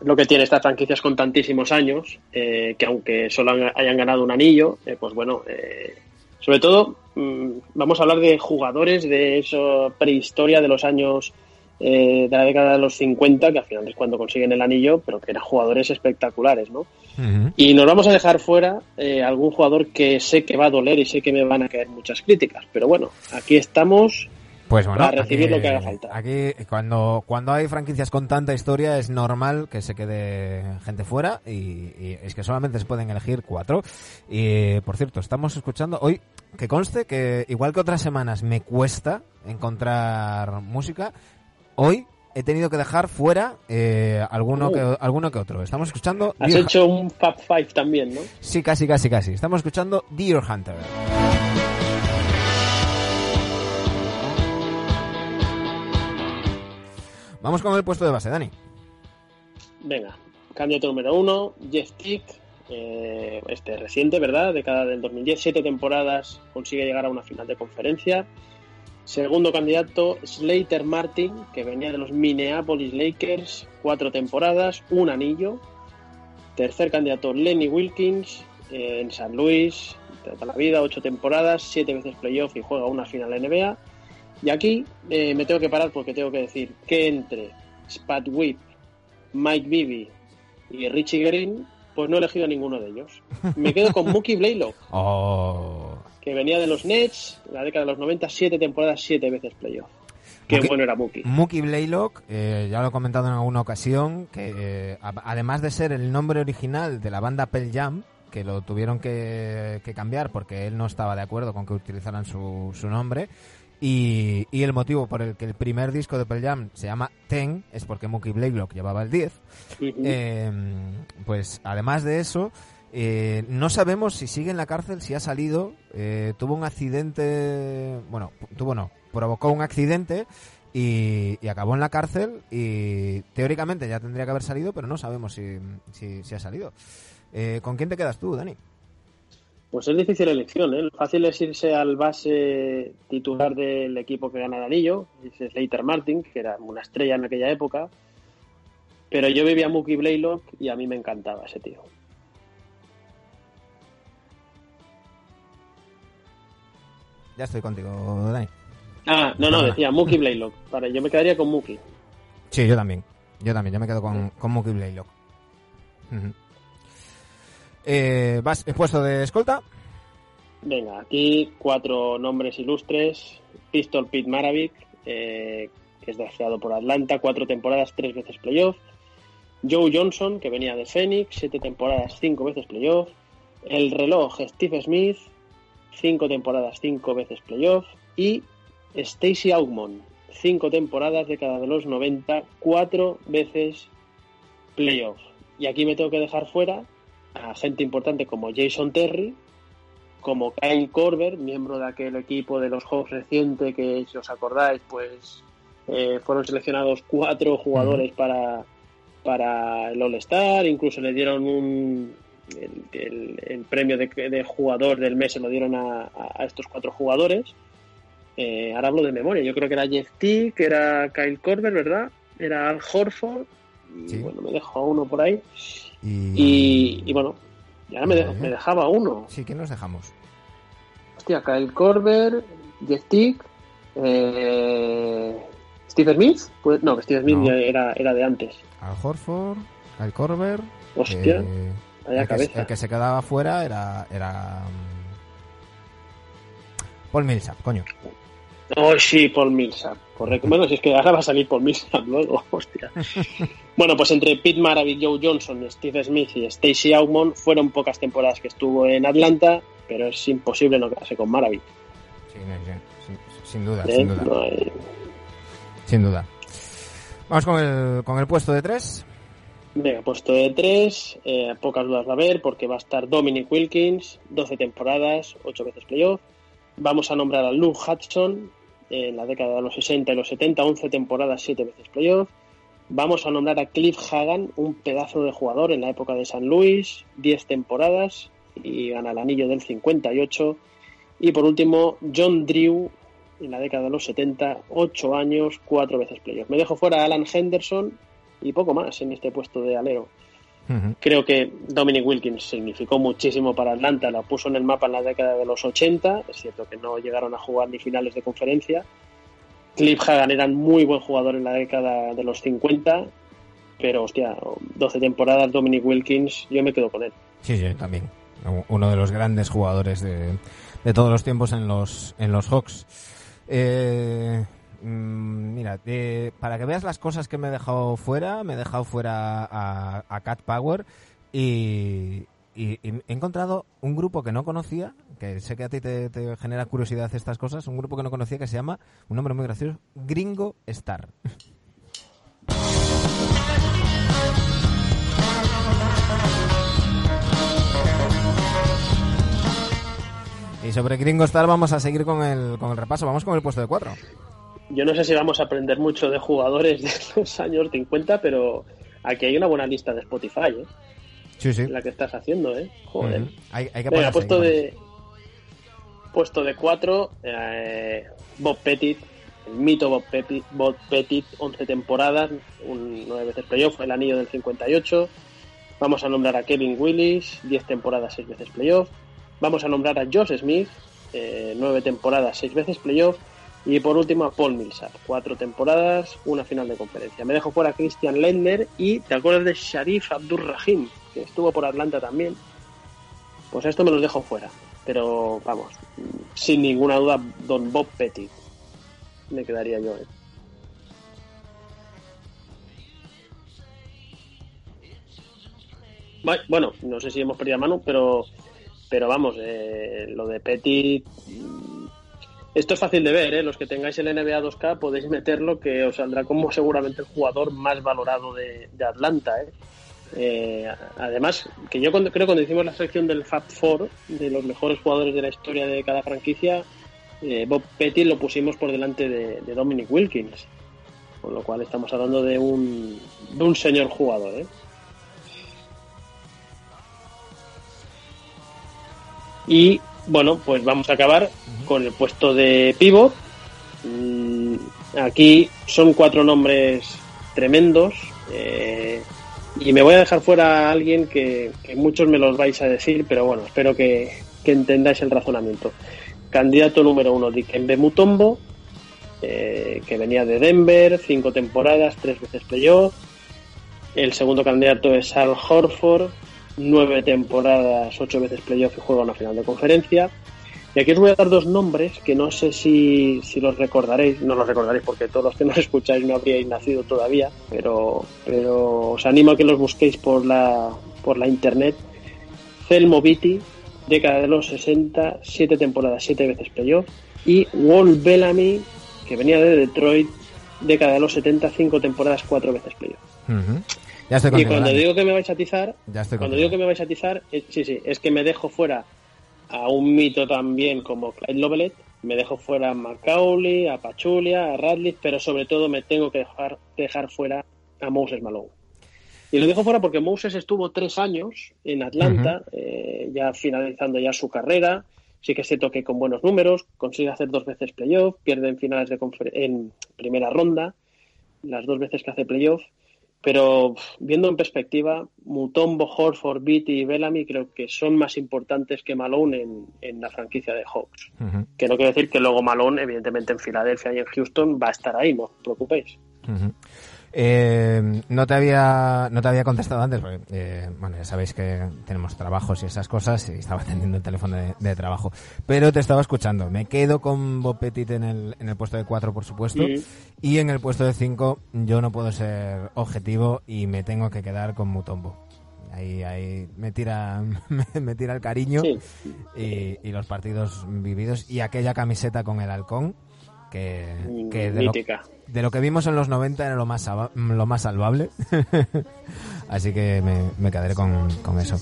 lo que tiene estas franquicias con tantísimos años, eh, que aunque solo hayan ganado un anillo, eh, pues bueno, eh, sobre todo mm, vamos a hablar de jugadores de esa prehistoria de los años eh, de la década de los 50, que al final es cuando consiguen el anillo, pero que eran jugadores espectaculares, ¿no? Y nos vamos a dejar fuera eh, algún jugador que sé que va a doler y sé que me van a caer muchas críticas, pero bueno, aquí estamos Pues bueno, Para recibir aquí, lo que haga falta. Aquí, cuando, cuando hay franquicias con tanta historia, es normal que se quede gente fuera y, y es que solamente se pueden elegir cuatro. Y por cierto, estamos escuchando hoy, que conste que igual que otras semanas me cuesta encontrar música, hoy he tenido que dejar fuera eh, alguno, Uh. que, alguno que otro. Estamos escuchando... Has Deer- hecho un Fab Five también, ¿no? Sí, casi, casi, casi. Estamos escuchando Deer Hunter. Vamos con el puesto de base, Dani. Venga, candidato número uno, Jeff Tick, eh, este reciente, ¿verdad? Década del 2010, siete temporadas, consigue llegar a una final de conferencia. Segundo candidato, Slater Martin, que venía de los Minneapolis Lakers, cuatro temporadas, un anillo. Tercer candidato, Lenny Wilkins, eh, en San Luis, toda la vida, ocho temporadas, siete veces playoff y juega una final NBA. Y aquí eh, me tengo que parar porque tengo que decir que entre Spat Whip, Mike Bibby y Richie Green, pues no he elegido a ninguno de ellos. Me quedo con [LAUGHS] Mookie Blaylock, Oh. Que venía de los Nets, en la década de los 90, siete temporadas, siete veces playoff. Qué Mookie- bueno era Mookie. Mookie Blaylock, eh, ya lo he comentado en alguna ocasión, que eh, a- además de ser el nombre original de la banda Pearl Jam, que lo tuvieron que, que cambiar porque él no estaba de acuerdo con que utilizaran su, su nombre, y, y el motivo por el que el primer disco de Pearl Jam se llama Ten es porque Mookie Blaylock llevaba el 10. Ujú. Eh, pues además de eso, eh, no sabemos si sigue en la cárcel, si ha salido. eh, tuvo un accidente, bueno, tuvo no, provocó un accidente y, acabó en la cárcel y teóricamente ya tendría que haber salido, pero no sabemos si, si, ha salido. Eh, ¿Con quién te quedas tú, Dani? Pues es difícil elección, ¿eh? Lo fácil es irse al base titular del equipo que gana el anillo, es Slater Martin, que era una estrella en aquella época. Pero yo vivía a Mookie Blaylock y a mí me encantaba ese tío. Ya estoy contigo, Dani. Ah, no, no, decía Mookie Blaylock. Vale, yo me quedaría con Mookie. Sí, yo también. Yo también, yo me quedo con, con Mookie Blaylock. Eh, ¿Vas puesto de escolta? Venga, aquí cuatro nombres ilustres. Pistol Pete Maravik, eh, que es drafteado por Atlanta, cuatro temporadas, tres veces playoff. Joe Johnson, que venía de Phoenix, siete temporadas, cinco veces playoff. El reloj Steve Smith, cinco temporadas, cinco veces playoff. Y Stacy Augmon, cinco temporadas, década de los 90, cuatro veces playoff. Y aquí me tengo que dejar fuera a gente importante como Jason Terry, como Kyle Korver, miembro de aquel equipo de los Hawks reciente que, si os acordáis, pues eh, fueron seleccionados cuatro jugadores para, para el All-Star, incluso le dieron un, el, el- el premio de, de jugador del mes, se lo dieron a, a- estos cuatro jugadores. Eh, ahora hablo de memoria, yo creo que era Jeff T, que era Kyle Korver, ¿verdad? Era Al Horford, y Sí. bueno, me dejo a uno por ahí. Y... Y, y bueno, y ahora me, de- Vale. me dejaba uno. Sí, ¿quién nos dejamos? Hostia, Kyle Korver, Jeff Tick, eh, Steve Smith. Pues- no, Steve Smith No. ya era, era de antes. Al Horford, al Corber. Hostia, eh, el, que, cabeza. el que se quedaba fuera era, era mm, Paul Millsap, coño. Oh, sí, Paul Millsap. Correcto. Bueno, si es que ahora va a salir Paul Millsap luego, [LAUGHS] hostia. bueno, pues entre Pete Maravich, Joe Johnson, Steve Smith y Stacey Augmon fueron pocas temporadas que estuvo en Atlanta, pero es imposible no quedarse con sí, sin, sin duda, ¿eh? sin duda. No hay- Sin duda. Vamos con el, con el puesto de tres. Venga, puesto de tres, eh, pocas dudas va a haber porque va a estar Dominic Wilkins, 12 temporadas, 8 veces playoff. Vamos a nombrar a Luke Hudson en la década de los 60 y los 70, 11 temporadas, 7 veces playoff. Vamos a nombrar a Cliff Hagan, un pedazo de jugador en la época de San Luis, 10 temporadas y gana el anillo del 58. Y por último, John Drew en la década de los 70, 8 años, 4 veces playoff. Me dejo fuera a Alan Henderson y poco más en este puesto de alero. Creo que Dominic Wilkins significó muchísimo para Atlanta, la puso en el mapa en la década de los 80, es cierto que no llegaron a jugar ni finales de conferencia. Cliff Hagan era un muy buen jugador en la década de los 50, pero hostia, 12 temporadas Dominic Wilkins, yo me quedo con él. Sí, sí, también. Uno de los grandes jugadores de, de todos los tiempos en los, en los Hawks. Eh, mm, mira, para que veas las cosas que me he dejado fuera, me he dejado fuera a, Cat Power y he encontrado un grupo que no conocía, que sé que a ti te, te genera curiosidad estas cosas, un grupo que no conocía que se llama, un nombre muy gracioso, Gringo Star. Y sobre Gringo Star vamos a seguir con el, con el repaso, vamos con el puesto de cuatro. Yo no sé si vamos a aprender mucho de jugadores de [LAUGHS] los años 50, pero aquí hay una buena lista de Spotify, ¿eh? Sí, sí. la que estás haciendo, ¿eh? Joder. Ujú. hay, hay que Venga, puesto hay que de puesto de 4 Bob Pettit, el mito Bob Pettit, Bob Pettit 11 temporadas, un 9 veces playoff, el anillo del 58. Vamos a nombrar a Kevin Willis, 10 temporadas, 6 veces playoff. Vamos a nombrar a Josh Smith, eh, 9 temporadas, 6 veces playoff. Y por último a Paul Millsap, 4 temporadas, una final de conferencia. Me dejo fuera Christian Lendner y ¿te acuerdas de Sharif Abdurrahim? Que estuvo por Atlanta también. Pues esto me los dejo fuera. Pero vamos, sin ninguna duda, Don Bob Pettit. Me quedaría yo. ¿eh? Bu- Bueno, no sé si hemos perdido a Manu, pero, pero vamos, eh, lo de Petit. Esto es fácil de ver, ¿eh? los que tengáis el NBA 2K podéis meterlo, que os saldrá como seguramente el jugador más valorado de, Atlanta. ¿eh? Eh, además, que yo cuando, creo cuando hicimos la sección del Fab Four, de los mejores jugadores de la historia de cada franquicia, eh, Bob Petty lo pusimos por delante de, de Dominic Wilkins. Con lo cual estamos hablando de un, de un señor jugador. ¿eh? Y bueno, pues vamos a acabar con el puesto de pivot. Mm, Aquí son cuatro nombres tremendos. eh, y me voy a dejar fuera a alguien que, muchos me los vais a decir, pero bueno, espero que, que entendáis el razonamiento. Candidato número uno, Dikembe Mutombo, eh, que venía de Denver, cinco temporadas, tres veces playoff. El segundo candidato es Al Horford, nueve temporadas, ocho veces playoff y juega una final de conferencia. Y aquí os voy a dar dos nombres que no sé si, si los recordaréis, no los recordaréis porque todos los que nos [LAUGHS] escucháis no habríais nacido todavía, pero, pero os animo a que los busquéis por la, por la internet. Zelmo Vitti, década de los 60, siete temporadas, siete veces playoff. Y Walt Bellamy, que venía de Detroit, década de los 70, cinco temporadas, cuatro veces playoff. Ya estoy Y cuando digo que me vais a atizar, cuando digo que me vais a atizar, eh, sí, sí, es que me dejo fuera a un mito también como Clyde Lovelet, me dejo fuera a Macaulay, a Pachulia, a Radcliffe, pero sobre todo me tengo que dejar, dejar fuera a Moses Malone. Y lo dejo fuera porque Moses estuvo tres años en Atlanta, eh, ya finalizando ya su carrera. Sí que se toque con buenos números, consigue hacer dos veces playoff, pierde en finales de en primera ronda, las dos veces que hace playoff. Pero viendo en perspectiva, Mutombo, Horford, Beatty y Bellamy creo que son más importantes que Malone en, en la franquicia de Hawks. Que no quiere decir que luego Malone, evidentemente en Filadelfia y en Houston, va a estar ahí, no os preocupéis. ujú. Eh, no te había no te había contestado antes porque eh, bueno ya sabéis que tenemos trabajos y esas cosas y estaba [LAUGHS] atendiendo el teléfono de, de trabajo pero te estaba escuchando me quedo con Bob Petit en el, en el puesto de 4 por supuesto Mm. y en el puesto de 5 yo no puedo ser objetivo y me tengo que quedar con Mutombo ahí ahí me tira [LAUGHS] me, me tira el cariño Sí. y, y los partidos vividos y aquella camiseta con el halcón que, Mm, que de, lo. De lo que vimos en los 90 era lo más, lo más salvable. [LAUGHS] Así que me, me quedaré con, con eso.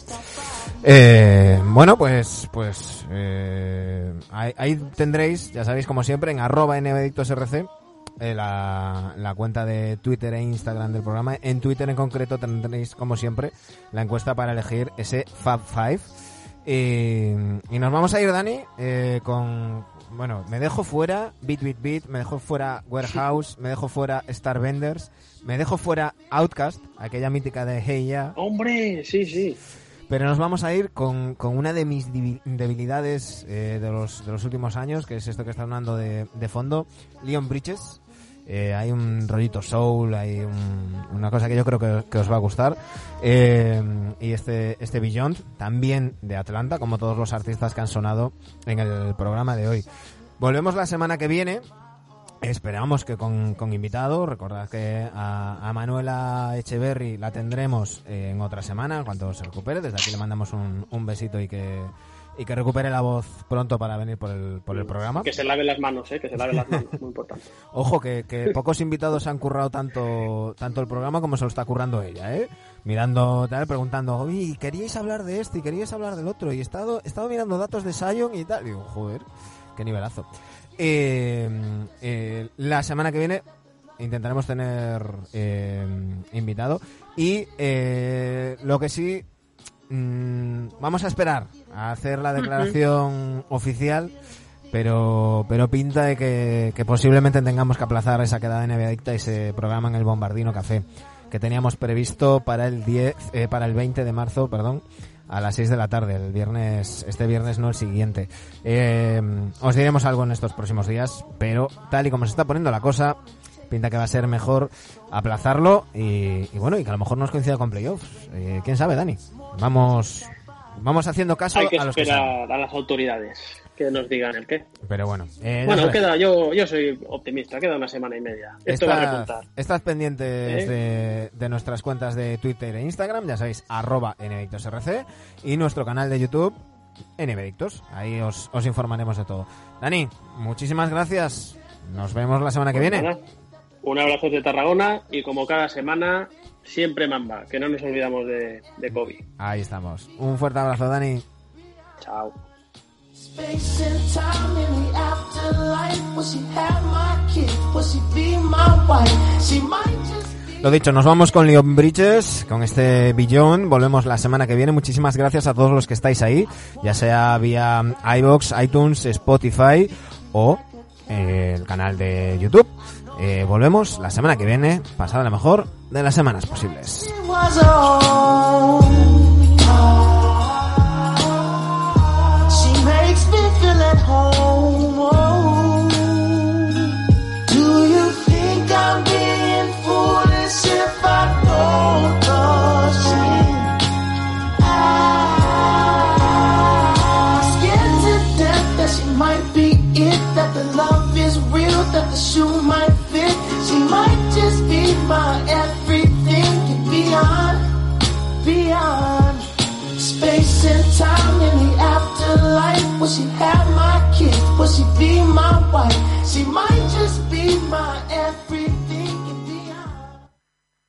Eh, bueno, pues, pues eh, ahí, ahí tendréis, ya sabéis, como siempre, en arroba nbedictosrc, eh, la, la cuenta de Twitter e Instagram del programa. En Twitter en concreto tendréis, como siempre, la encuesta para elegir ese Fab Five. Y, y nos vamos a ir, Dani, eh, con... Bueno, me dejo fuera Beat Beat Beat, me dejo fuera Warehouse, me dejo fuera Star Vendors, me dejo fuera Outcast, aquella mítica de Hey Ya, Hombre, sí, sí. pero nos vamos a ir con, con una de mis debilidades eh, de, los, de los últimos años, que es esto que está hablando de, de fondo, Leon Bridges. Eh, hay un rollito soul, hay un- una cosa que yo creo que, que os va a gustar. Eh, y este, este Beyond, también de Atlanta, como todos los artistas que han sonado en el programa de hoy. Volvemos la semana que viene. Esperamos que con, con invitado. Recordad que a, a Manuela Echeverry la tendremos en otra semana, en cuanto se recupere. Desde aquí le mandamos un, un besito y que, y que recupere la voz pronto para venir por el, por el programa. Que se lave las manos, ¿eh? Que se lave las manos, muy importante. [LAUGHS] Ojo, que, que pocos invitados han currado tanto, tanto el programa como se lo está currando ella, ¿eh? Mirando, tal, preguntando, oye, ¿queríais hablar de esto y queríais hablar del otro? Y he estado, he estado mirando datos de Sion y tal. Digo, joder, qué nivelazo. Eh, eh, la semana que viene intentaremos tener eh, invitado. Y eh, lo que sí, mm, vamos a esperar a hacer la declaración oficial pero pero pinta de que, que posiblemente tengamos que aplazar esa quedada de NBA Adicta y ese programa en el Bombardino Café que teníamos previsto para el 10, eh, para el 20 de marzo, perdón, a las 6 de la tarde, el viernes, este viernes no el siguiente. Eh, os diremos algo en estos próximos días, pero tal y como se está poniendo la cosa, pinta que va a ser mejor aplazarlo y, y bueno, y que a lo mejor nos coincida con playoffs. Eh, ¿Quién sabe, Dani? Vamos, vamos haciendo caso Hay que a los que saben. esperar a las autoridades que nos digan el qué. Pero bueno, eh, Bueno, queda, yo, yo soy optimista, queda una semana y media. Esto va a repuntar. Estás pendientes ¿Eh? de, de nuestras cuentas de Twitter e Instagram, ya sabéis, arroba y nuestro canal de YouTube, nvedictos. Ahí os, os informaremos de todo. Dani, muchísimas gracias. Nos vemos la semana que Pues viene. nada, Un abrazo de Tarragona y como cada semana, siempre mamba, que no nos olvidamos de, de Kobe. Ahí estamos. Un fuerte abrazo, Dani. Chao. Space and time in the afterlife. Will she have my kid? Will she be my wife? She might just be. Lo dicho, nos vamos con Leon Bridges, con este billón. Volvemos la semana que viene. Muchísimas gracias a todos los que estáis ahí, ya sea vía iBox, iTunes, Spotify o eh, el canal de YouTube. Eh, volvemos la semana que viene, pasada la mejor de las semanas posibles. My everything and beyond, beyond space and time in the afterlife. Will she have my kids? Will she be my wife? She might just be my.